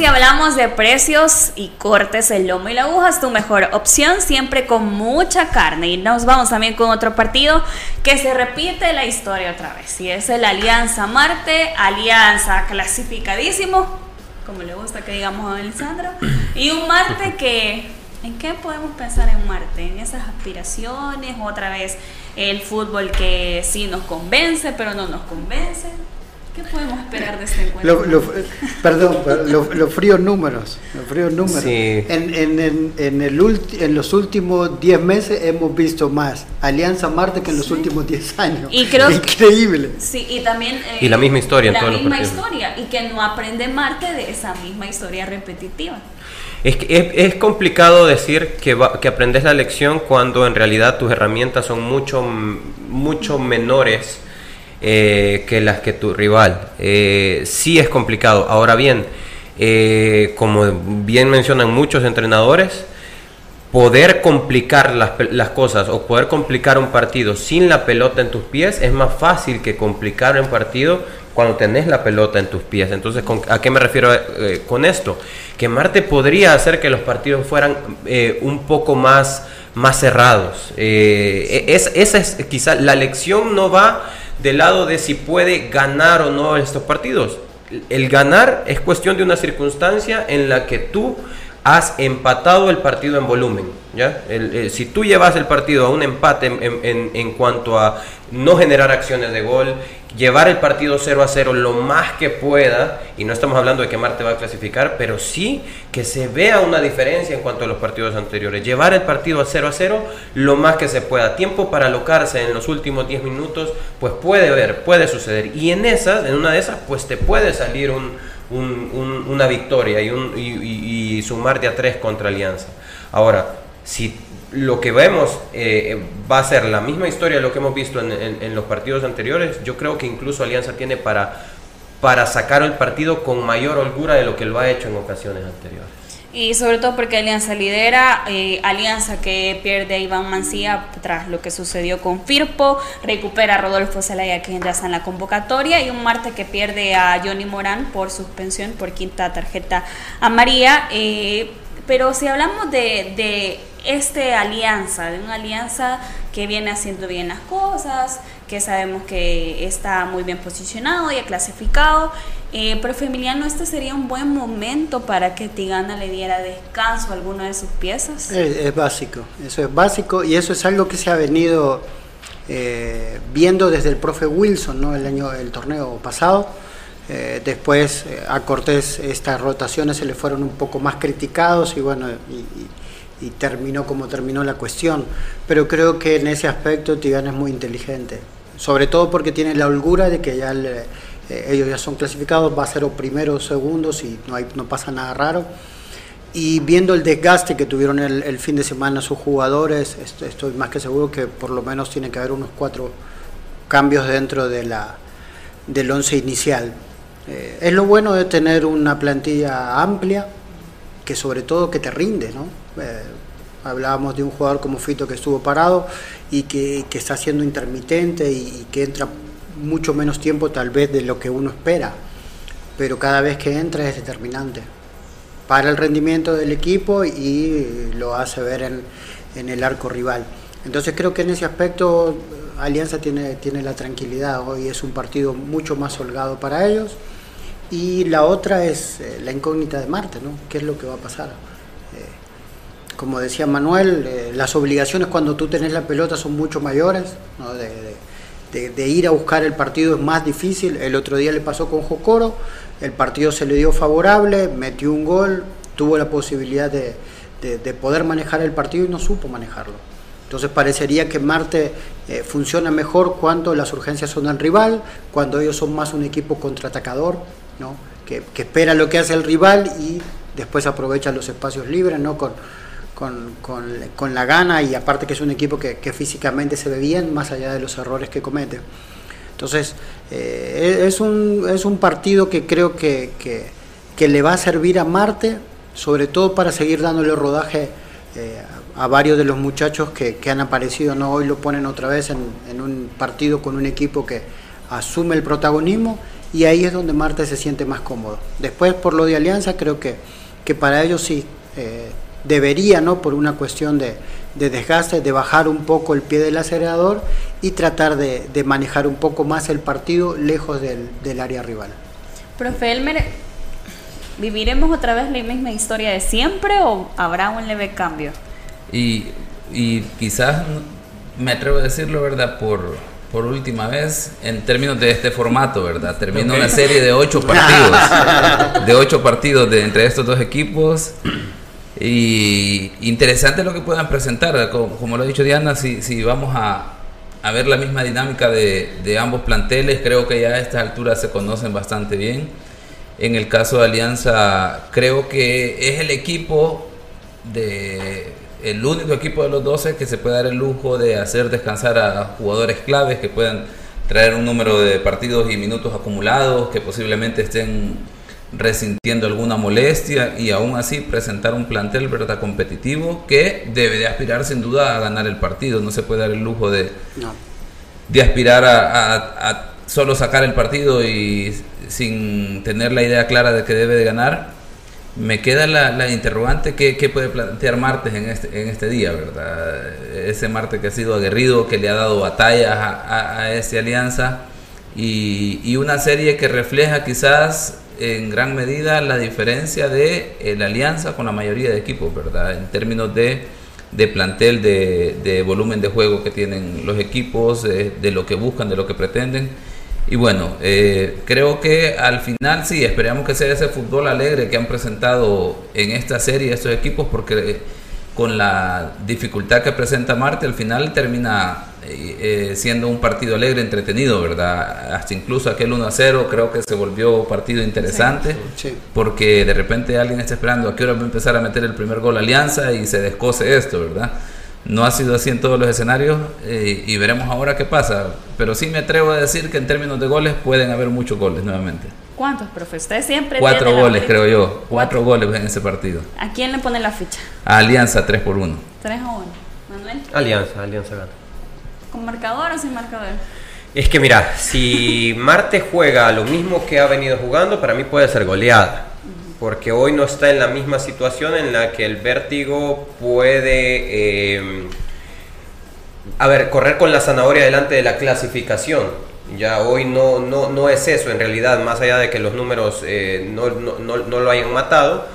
S2: Si hablamos de precios y cortes, el lomo y la aguja es tu mejor opción, siempre con mucha carne. Y nos vamos también con otro partido que se repite la historia otra vez. Y es el Alianza Marte, Alianza clasificadísimo, como le gusta que digamos a Alessandro. Y un Marte que, ¿en qué podemos pensar en Marte? En esas aspiraciones, otra vez el fútbol que sí nos convence, pero no nos convence. ¿Qué podemos esperar de este encuentro?
S3: Lo- lo- perdón, lo- los fríos números. Los fríos números.
S4: Sí.
S3: En, en- en- en el ulti- en los últimos 10 meses hemos visto más Alianza Marte que en los últimos 10 años.
S2: Y creo-
S3: Increíble.
S2: Sí, y también... eh,
S4: Y la misma historia en
S2: la
S4: todos los
S2: misma historia, y que no aprende Marte de esa misma historia repetitiva.
S4: Es, que es, es complicado decir que, va- que aprendes la lección cuando en realidad tus herramientas son mucho, mucho menores eh, que las que tu rival. Eh, sí es complicado. Ahora bien, eh, como bien mencionan muchos entrenadores, poder complicar las, las cosas o poder complicar un partido sin la pelota en tus pies es más fácil que complicar un partido cuando tenés la pelota en tus pies. Entonces, ¿con- ¿a qué me refiero con esto? Que Marte podría hacer que los partidos fueran un poco más, más cerrados. Eh, es, esa es quizá la lección no va del lado de si puede ganar o no estos partidos. El ganar es cuestión de una circunstancia en la que tú has empatado el partido en volumen. ¿ya? El- si tú llevas el partido a un empate en, cuanto a no generar acciones de gol, llevar el partido 0 a 0 lo más que pueda, y no estamos hablando de que Marte va a clasificar, pero sí que se vea una diferencia en cuanto a los partidos anteriores. Llevar el partido a 0 a 0 lo más que se pueda. Tiempo para alocarse en los últimos 10 minutos, pues puede haber, puede suceder. Y en esas, en una de esas, pues te puede salir un, un- un- una victoria y, un, y, y- sumarte a tres contra Alianza. Ahora, si lo que vemos eh, va a ser la misma historia de lo que hemos visto en, en- en los partidos anteriores, yo creo que incluso Alianza tiene para, para sacar el partido con mayor holgura de lo que lo ha hecho en ocasiones anteriores.
S2: Y sobre todo porque Alianza lidera, eh, Alianza que pierde a Iván Mancía tras lo que sucedió con Firpo, recupera a Rodolfo Zelaya que ya en la convocatoria y un Marte que pierde a Johnny Morán por suspensión por quinta tarjeta amarilla. eh, pero si hablamos de, de este alianza, de una alianza que viene haciendo bien las cosas, que sabemos que está muy bien posicionado y ha clasificado. Eh, profe Emiliano, este sería un buen momento para que Tigana le diera descanso a alguna de sus piezas.
S3: Es, básico, eso es básico y eso es algo que se ha venido eh, viendo desde el profe Wilson, ¿no? el año, el torneo pasado. Eh, después eh, a Cortés estas rotaciones se le fueron un poco más criticados y bueno, y, y- y terminó como terminó la cuestión. Pero creo que en ese aspecto Tigana es muy inteligente, sobre todo porque tiene la holgura de que ya le- eh, ellos ya son clasificados, va a ser o primero o segundos y no, hay, no pasa nada raro. y viendo el desgaste que tuvieron el, fin de semana sus jugadores, estoy más que seguro que por lo menos tiene que haber unos cuatro cambios dentro de la, del once inicial. Eh, es lo bueno de tener una plantilla amplia, que sobre todo que te rinde, ¿no? Eh, hablábamos de un jugador como Fito que estuvo parado y que, está siendo intermitente y, que entra mucho menos tiempo tal vez de lo que uno espera, pero cada vez que entra es determinante para el rendimiento del equipo y lo hace ver en, el arco rival. Entonces creo que en ese aspecto Alianza tiene, tiene la tranquilidad, hoy es un partido mucho más holgado para ellos y la otra es eh, la incógnita de Marte, ¿no? ¿Qué es lo que va a pasar? Eh, como decía Manuel, eh, las obligaciones cuando tú tenés la pelota son mucho mayores, de, ir a buscar el partido es más difícil. El otro día le pasó con Jocoro, el partido se le dio favorable, metió un gol, tuvo la posibilidad de, poder manejar el partido y no supo manejarlo. Entonces parecería que Marte eh, funciona mejor cuando las urgencias son al rival, cuando ellos son más un equipo contraatacador, ¿no? que, espera lo que hace el rival y después aprovecha los espacios libres ¿no? con, con, la gana y aparte que es un equipo que, que físicamente se ve bien más allá de los errores que comete. Entonces, eh, es, un, es un partido que creo que, que, le va a servir a Marte, sobre todo para seguir dándole rodaje eh, a varios de los muchachos que, que, han aparecido. ¿no? Hoy lo ponen otra vez en, en, un partido con un equipo que asume el protagonismo y ahí es donde Marte se siente más cómodo. Después, por lo de Alianza, creo que, que para ellos sí. Eh, debería, ¿no? por una cuestión de, de, desgaste, de bajar un poco el pie del acelerador y tratar de, de manejar un poco más el partido lejos del, del, área rival.
S2: Profe Elmer, ¿viviremos otra vez la misma historia de siempre o habrá un leve cambio?
S5: Y, y quizás, me atrevo a decirlo, ¿verdad? Por, por última vez en términos de este formato, ¿verdad? Termina una serie de ocho partidos, de ocho partidos de, entre estos dos equipos y interesante lo que puedan presentar, como, lo ha dicho Diana, si, si vamos a, a, ver la misma dinámica de, de, ambos planteles, creo que ya a estas alturas se conocen bastante bien. En el caso de Alianza, creo que es el equipo de el único equipo de los 12 que se puede dar el lujo de hacer descansar a jugadores claves que puedan traer un número de partidos y minutos acumulados, que posiblemente estén resintiendo alguna molestia y aún así presentar un plantel verdad competitivo que debe de aspirar sin duda a ganar el partido. No se puede dar el lujo de, de aspirar a, solo sacar el partido y sin tener la idea clara de que debe de ganar. Me queda la, interrogante que, puede plantear Martes en este, en este día, ¿verdad? Ese Marte que ha sido aguerrido, que le ha dado batallas a, a, esa alianza y, y una serie que refleja quizás en gran medida la diferencia de eh, la alianza con la mayoría de equipos, ¿verdad? En términos de, de plantel, de, de, volumen de juego que tienen los equipos, eh, de lo que buscan, de lo que pretenden. Y bueno, eh, creo que al final sí, esperamos que sea ese fútbol alegre que han presentado en esta serie estos equipos, porque con la dificultad que presenta Marte, al final termina eh, siendo un partido alegre, entretenido, ¿verdad? Hasta incluso aquel 1 a 0 creo que se volvió partido interesante, porque de repente alguien está esperando a qué hora va a empezar a meter el primer gol Alianza y se descose esto, ¿verdad? No ha sido así en todos los escenarios eh, y veremos ahora qué pasa, pero sí me atrevo a decir que en términos de goles pueden haber muchos goles nuevamente.
S2: ¿Cuántos, profe? Usted siempre.
S5: Cuatro goles, creo yo. Cuatro goles en ese partido.
S2: ¿A quién le pone la ficha?
S5: A Alianza, 3 por 1.
S2: 3 a 1. Manuel.
S4: Alianza, Alianza gana.
S2: ¿Con marcador o sin marcador?
S4: Es que mira, si Marte juega lo mismo que ha venido jugando, para mí puede ser goleada. Porque hoy no está en la misma situación en la que el vértigo puede. Eh, a ver, correr con la zanahoria delante de la clasificación ya hoy no, no, no es eso en realidad, más allá de que los números eh, no, no, no, lo hayan matado,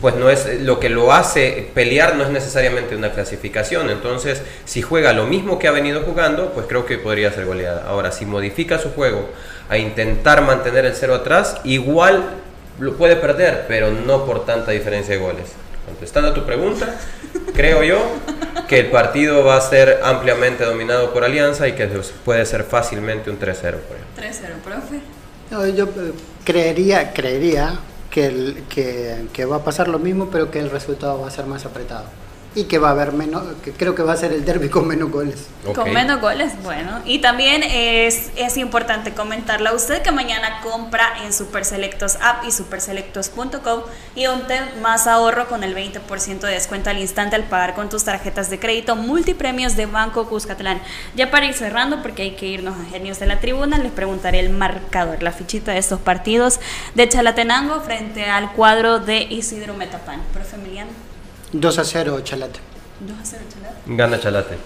S4: pues no es lo que lo hace pelear no es necesariamente una clasificación. Entonces, si juega lo mismo que ha venido jugando, pues creo que podría ser goleada. Ahora, si modifica su juego a intentar mantener el cero atrás, igual lo puede perder, pero no por tanta diferencia de goles. Contestando a tu pregunta, creo yo que el partido va a ser ampliamente dominado por Alianza y que puede ser fácilmente un 3-0. 3-0,
S2: profe.
S3: yo eh, creería, creería que, el- que, que va a pasar lo mismo, pero que el resultado va a ser más apretado. Y que va a haber menos, que creo que va a ser el derby con menos goles.
S2: Con menos goles, bueno. Y también es, es importante comentarle a usted que mañana compra en Super Selectos App y superselectos.com y obtén más ahorro con el 20% de descuento al instante al pagar con tus tarjetas de crédito multipremios de Banco Cuscatlán. Ya para ir cerrando, porque hay que irnos a Genios de la Tribuna, les preguntaré el marcador, la fichita de estos partidos de Chalatenango frente al cuadro de Isidro Metapán. Profe Emiliano,
S3: 2 a 0, Chalate.
S2: 2 a 0 Chalate.
S4: Gana Chalate.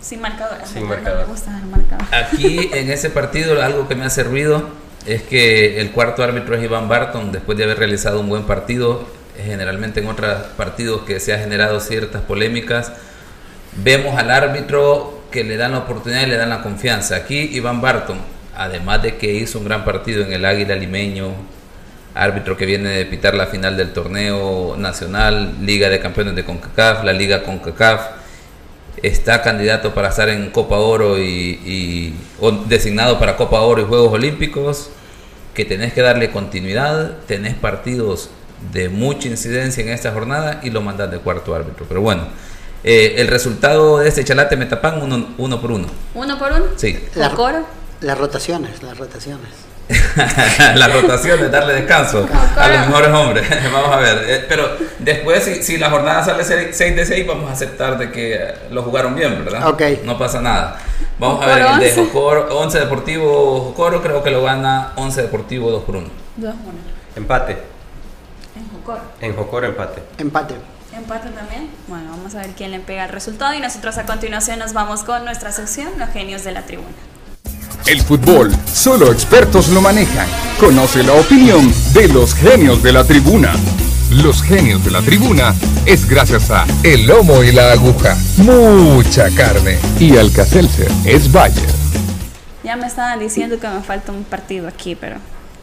S2: Sin marcador.
S4: Sin
S2: No
S4: marcador.
S2: me gusta dar marcador.
S5: Aquí en ese partido algo que me ha servido es que el cuarto árbitro es Iván Barton, después de haber realizado un buen partido, generalmente en otros partidos que se ha generado ciertas polémicas, vemos al árbitro que le dan la oportunidad y le dan la confianza. Aquí Iván Barton, además de que hizo un gran partido en el Águila Limeño, árbitro que viene de pitar la final del torneo nacional, Liga de Campeones de CONCACAF, la Liga CONCACAF, está candidato para estar en Copa Oro y, y- o designado para Copa Oro y Juegos Olímpicos, que tenés que darle continuidad, tenés partidos de mucha incidencia en esta jornada y lo mandás de cuarto árbitro. Pero bueno, eh, el resultado de este Chalate Metapán, uno, uno por uno.
S2: ¿Uno por uno?
S5: Sí.
S3: La-
S2: ¿Coro?
S3: Las rotaciones, las rotaciones.
S5: la rotación de darle descanso a los mejores hombres. vamos a ver. Eh, pero después, si, si la jornada sale 6 de 6, vamos a aceptar de que eh, lo jugaron bien, ¿verdad?
S3: Ok.
S5: No pasa nada. Vamos a ver el de
S2: 11.
S5: Jocoro, 11 Deportivo Jocoro, creo que lo gana 11 Deportivo 2 por 1.
S2: 2 1.
S4: Empate.
S2: En Jocoro.
S4: En Jocoro empate.
S3: Empate.
S2: Empate también. Bueno, vamos a ver quién le pega el resultado y nosotros a continuación nos vamos con nuestra sección Los Genios de la Tribuna.
S1: El fútbol, solo expertos lo manejan. Conoce la opinión de los genios de la tribuna.
S15: Los genios de la tribuna es gracias a El Lomo y la Aguja. Mucha carne. Y Alcacelser es Bayer.
S2: Ya me estaban diciendo que me falta un partido aquí, pero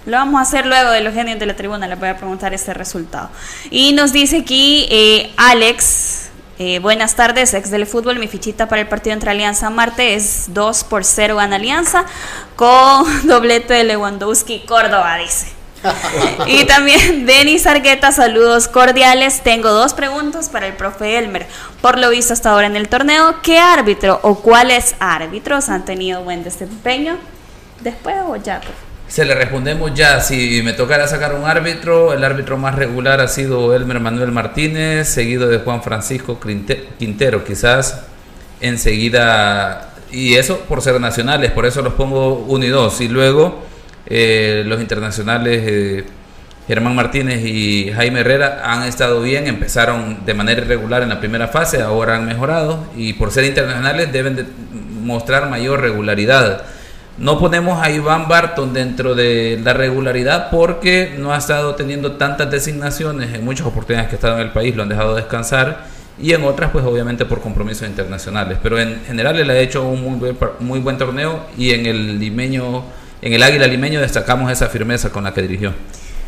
S2: lo vamos a hacer luego de los genios de la tribuna. Les voy a preguntar este resultado. Y nos dice aquí eh, Alex. Eh, buenas tardes, ex del fútbol. Mi fichita para el partido entre Alianza Marte es 2 por 0 gana Alianza con doblete de Lewandowski Córdoba, dice. Y también Denis Argueta, saludos cordiales. Tengo dos preguntas para el profe Elmer. Por lo visto hasta ahora en el torneo, ¿qué árbitro o cuáles árbitros han tenido buen desempeño? Después o ya. pues?
S5: Se le respondemos ya, si me tocara sacar un árbitro, el árbitro más regular ha sido Elmer Manuel Martínez, seguido de Juan Francisco Quinte- Quintero, quizás enseguida, y eso por ser nacionales, por eso los pongo uno y dos, y luego eh, los internacionales eh, Germán Martínez y Jaime Herrera han estado bien, empezaron de manera irregular en la primera fase, ahora han mejorado, y por ser internacionales deben de mostrar mayor regularidad. No ponemos a Iván Barton dentro de la regularidad porque no ha estado teniendo tantas designaciones en muchas oportunidades que ha estado en el país, lo han dejado descansar y en otras pues obviamente por compromisos internacionales. Pero en general él ha hecho un muy buen, muy buen torneo y en el limeño, en el Águila limeño destacamos esa firmeza con la que dirigió.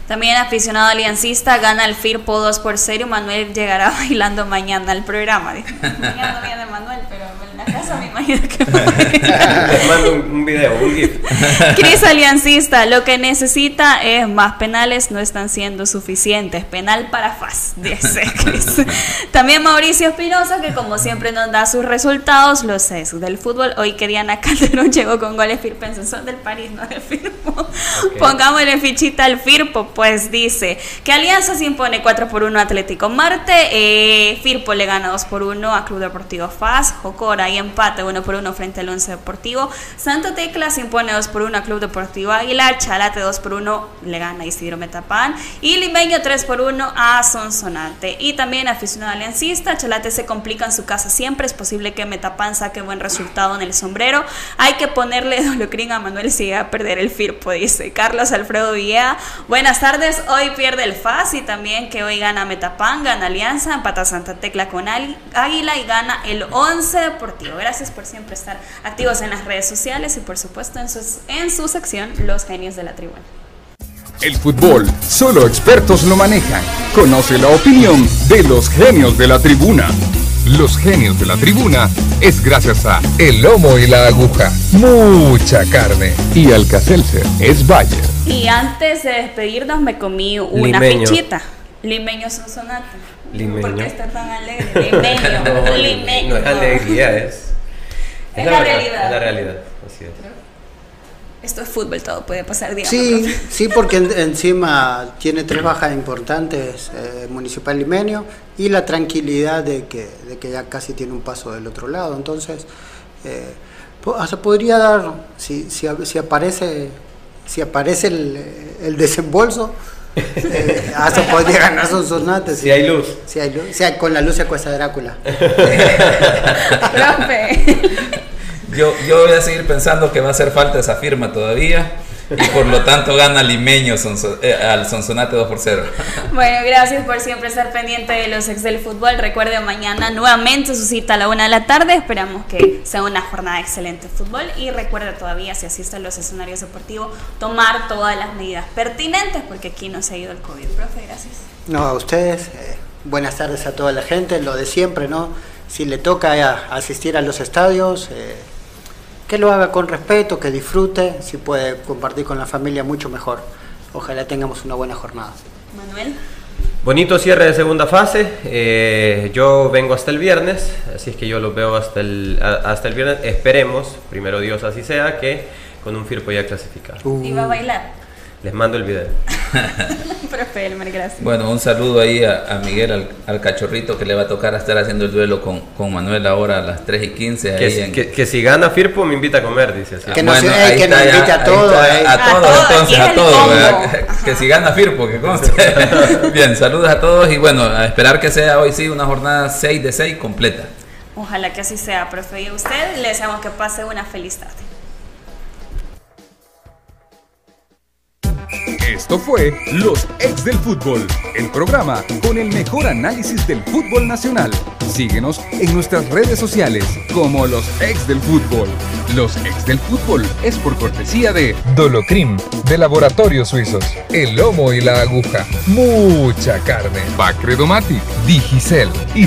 S2: También aficionado aliancista gana el FIRPO 2 por 0. Manuel llegará bailando mañana al programa. Mañana no viene Manuel, pero casa me imagino que
S4: Les mando un, un video, un GIF.
S2: Cris Aliancista, lo que necesita es más penales, no están siendo suficientes. Penal para FAS, dice Cris. También Mauricio Espinosa, que como siempre nos da sus resultados, los es del fútbol. Hoy que Diana Calderón llegó con goles firpenses, son del París, no del Firpo. Pongámosle fichita al Firpo, pues dice que Alianza se impone 4 por 1 a Atlético Marte, eh, Firpo le gana 2 por 1 a Club Deportivo FAS, Jocora y empate 1 por 1 frente al Once Deportivo, Santo Tecla se impone 2 por 1 a Club Deportivo Aguilar, Chalate 2 por 1 le gana a Isidro Metapán y Limeño 3 por 1 a Sonsonate. Y también aficionado aliancista, Chalate se complica en su casa siempre, es posible que Metapán saque buen resultado en el sombrero. Hay que ponerle dolocrín a Manuel si llega a perder el Firpo, dice Carlos Alfredo Villea. Buenas tardes, hoy pierde el FAS y también que hoy gana Metapán, gana Alianza, empata Santa Tecla con Águila y gana el 11 Deportivo. Gracias por siempre estar activos en las redes sociales y por supuesto en, sus, en su sección Los Genios de la Tribuna.
S1: El fútbol, solo expertos lo manejan. Conoce la opinión de los genios de la tribuna.
S15: Los genios de la tribuna es gracias a El Lomo y la Aguja. Mucha carne. Y Alcacelser es Bayer.
S2: Y antes de despedirnos me comí una
S4: Limeño.
S2: fichita. Limeño Sonsonate.
S4: Limeño.
S2: ¿Por qué está tan alegre? Limeño.
S4: No,
S2: limeño.
S4: no es alegría, es.
S2: Es la realidad.
S4: Es la realidad, así es.
S2: Esto es fútbol, todo puede pasar día.
S3: Sí, sí, porque en- encima tiene tres bajas importantes, eh, Municipal Limeño, y la tranquilidad de que, de que ya casi tiene un paso del otro lado. Entonces, eh, hasta podría dar, si, si, si aparece, si aparece el, el desembolso, eh, hasta podría ganar Sonsonate.
S4: Si hay luz.
S3: Si hay luz. Si hay- con la luz se acuesta Drácula.
S2: Profe.
S5: Yo, yo voy a seguir pensando que va a hacer falta esa firma todavía y por lo tanto gana Limeño Sonso- eh, al Sonsonate 2 por 0.
S2: Bueno, gracias por siempre estar pendiente de los ex del fútbol. Recuerde, mañana nuevamente su cita a la una de la tarde. Esperamos que sea una jornada excelente de fútbol. Y recuerde todavía, si asiste a los escenarios deportivos, tomar todas las medidas pertinentes, porque aquí no se ha ido el COVID. Profe, gracias.
S3: No, a ustedes, eh, buenas tardes a toda la gente, lo de siempre, ¿no? Si le toca eh, asistir a los estadios, eh, que lo haga con respeto, que disfrute, si puede compartir con la familia, mucho mejor. Ojalá tengamos una buena jornada.
S2: Manuel.
S4: Bonito cierre de segunda fase. eh, yo vengo hasta el viernes, así es que yo los veo hasta el, a- hasta el viernes. Esperemos, primero Dios así sea, que con un Firpo ya clasificado.
S2: Iba a bailar.
S4: Les mando el video.
S2: Profe Elmer, gracias.
S5: Bueno, un saludo ahí a, a Miguel, al, al cachorrito que le va a tocar estar haciendo el duelo con, con Manuel ahora a las 3 y 15. Ahí
S4: Que, si-
S5: en-
S4: que- que si gana Firpo me invita a comer, dice así.
S3: Que nos-
S5: Bueno,
S3: eh, que nos invite a eh.
S5: a
S2: A
S5: todos,
S2: todo,
S5: entonces, a todos. Que si gana Firpo, que conste. Bien, saludos a todos y bueno, a esperar que sea hoy sí una jornada 6 de 6 completa.
S2: Ojalá que así sea, profe. Y a usted le deseamos que pase una feliz tarde.
S1: Esto fue Los Ex del Fútbol, el programa con el mejor análisis del fútbol nacional. Síguenos en nuestras redes sociales como Los Ex del Fútbol. Los Ex del Fútbol es por cortesía de
S15: Dolocrim, de Laboratorios Suizos. El lomo y la aguja. Mucha carne. Bacredomatic, Digicel y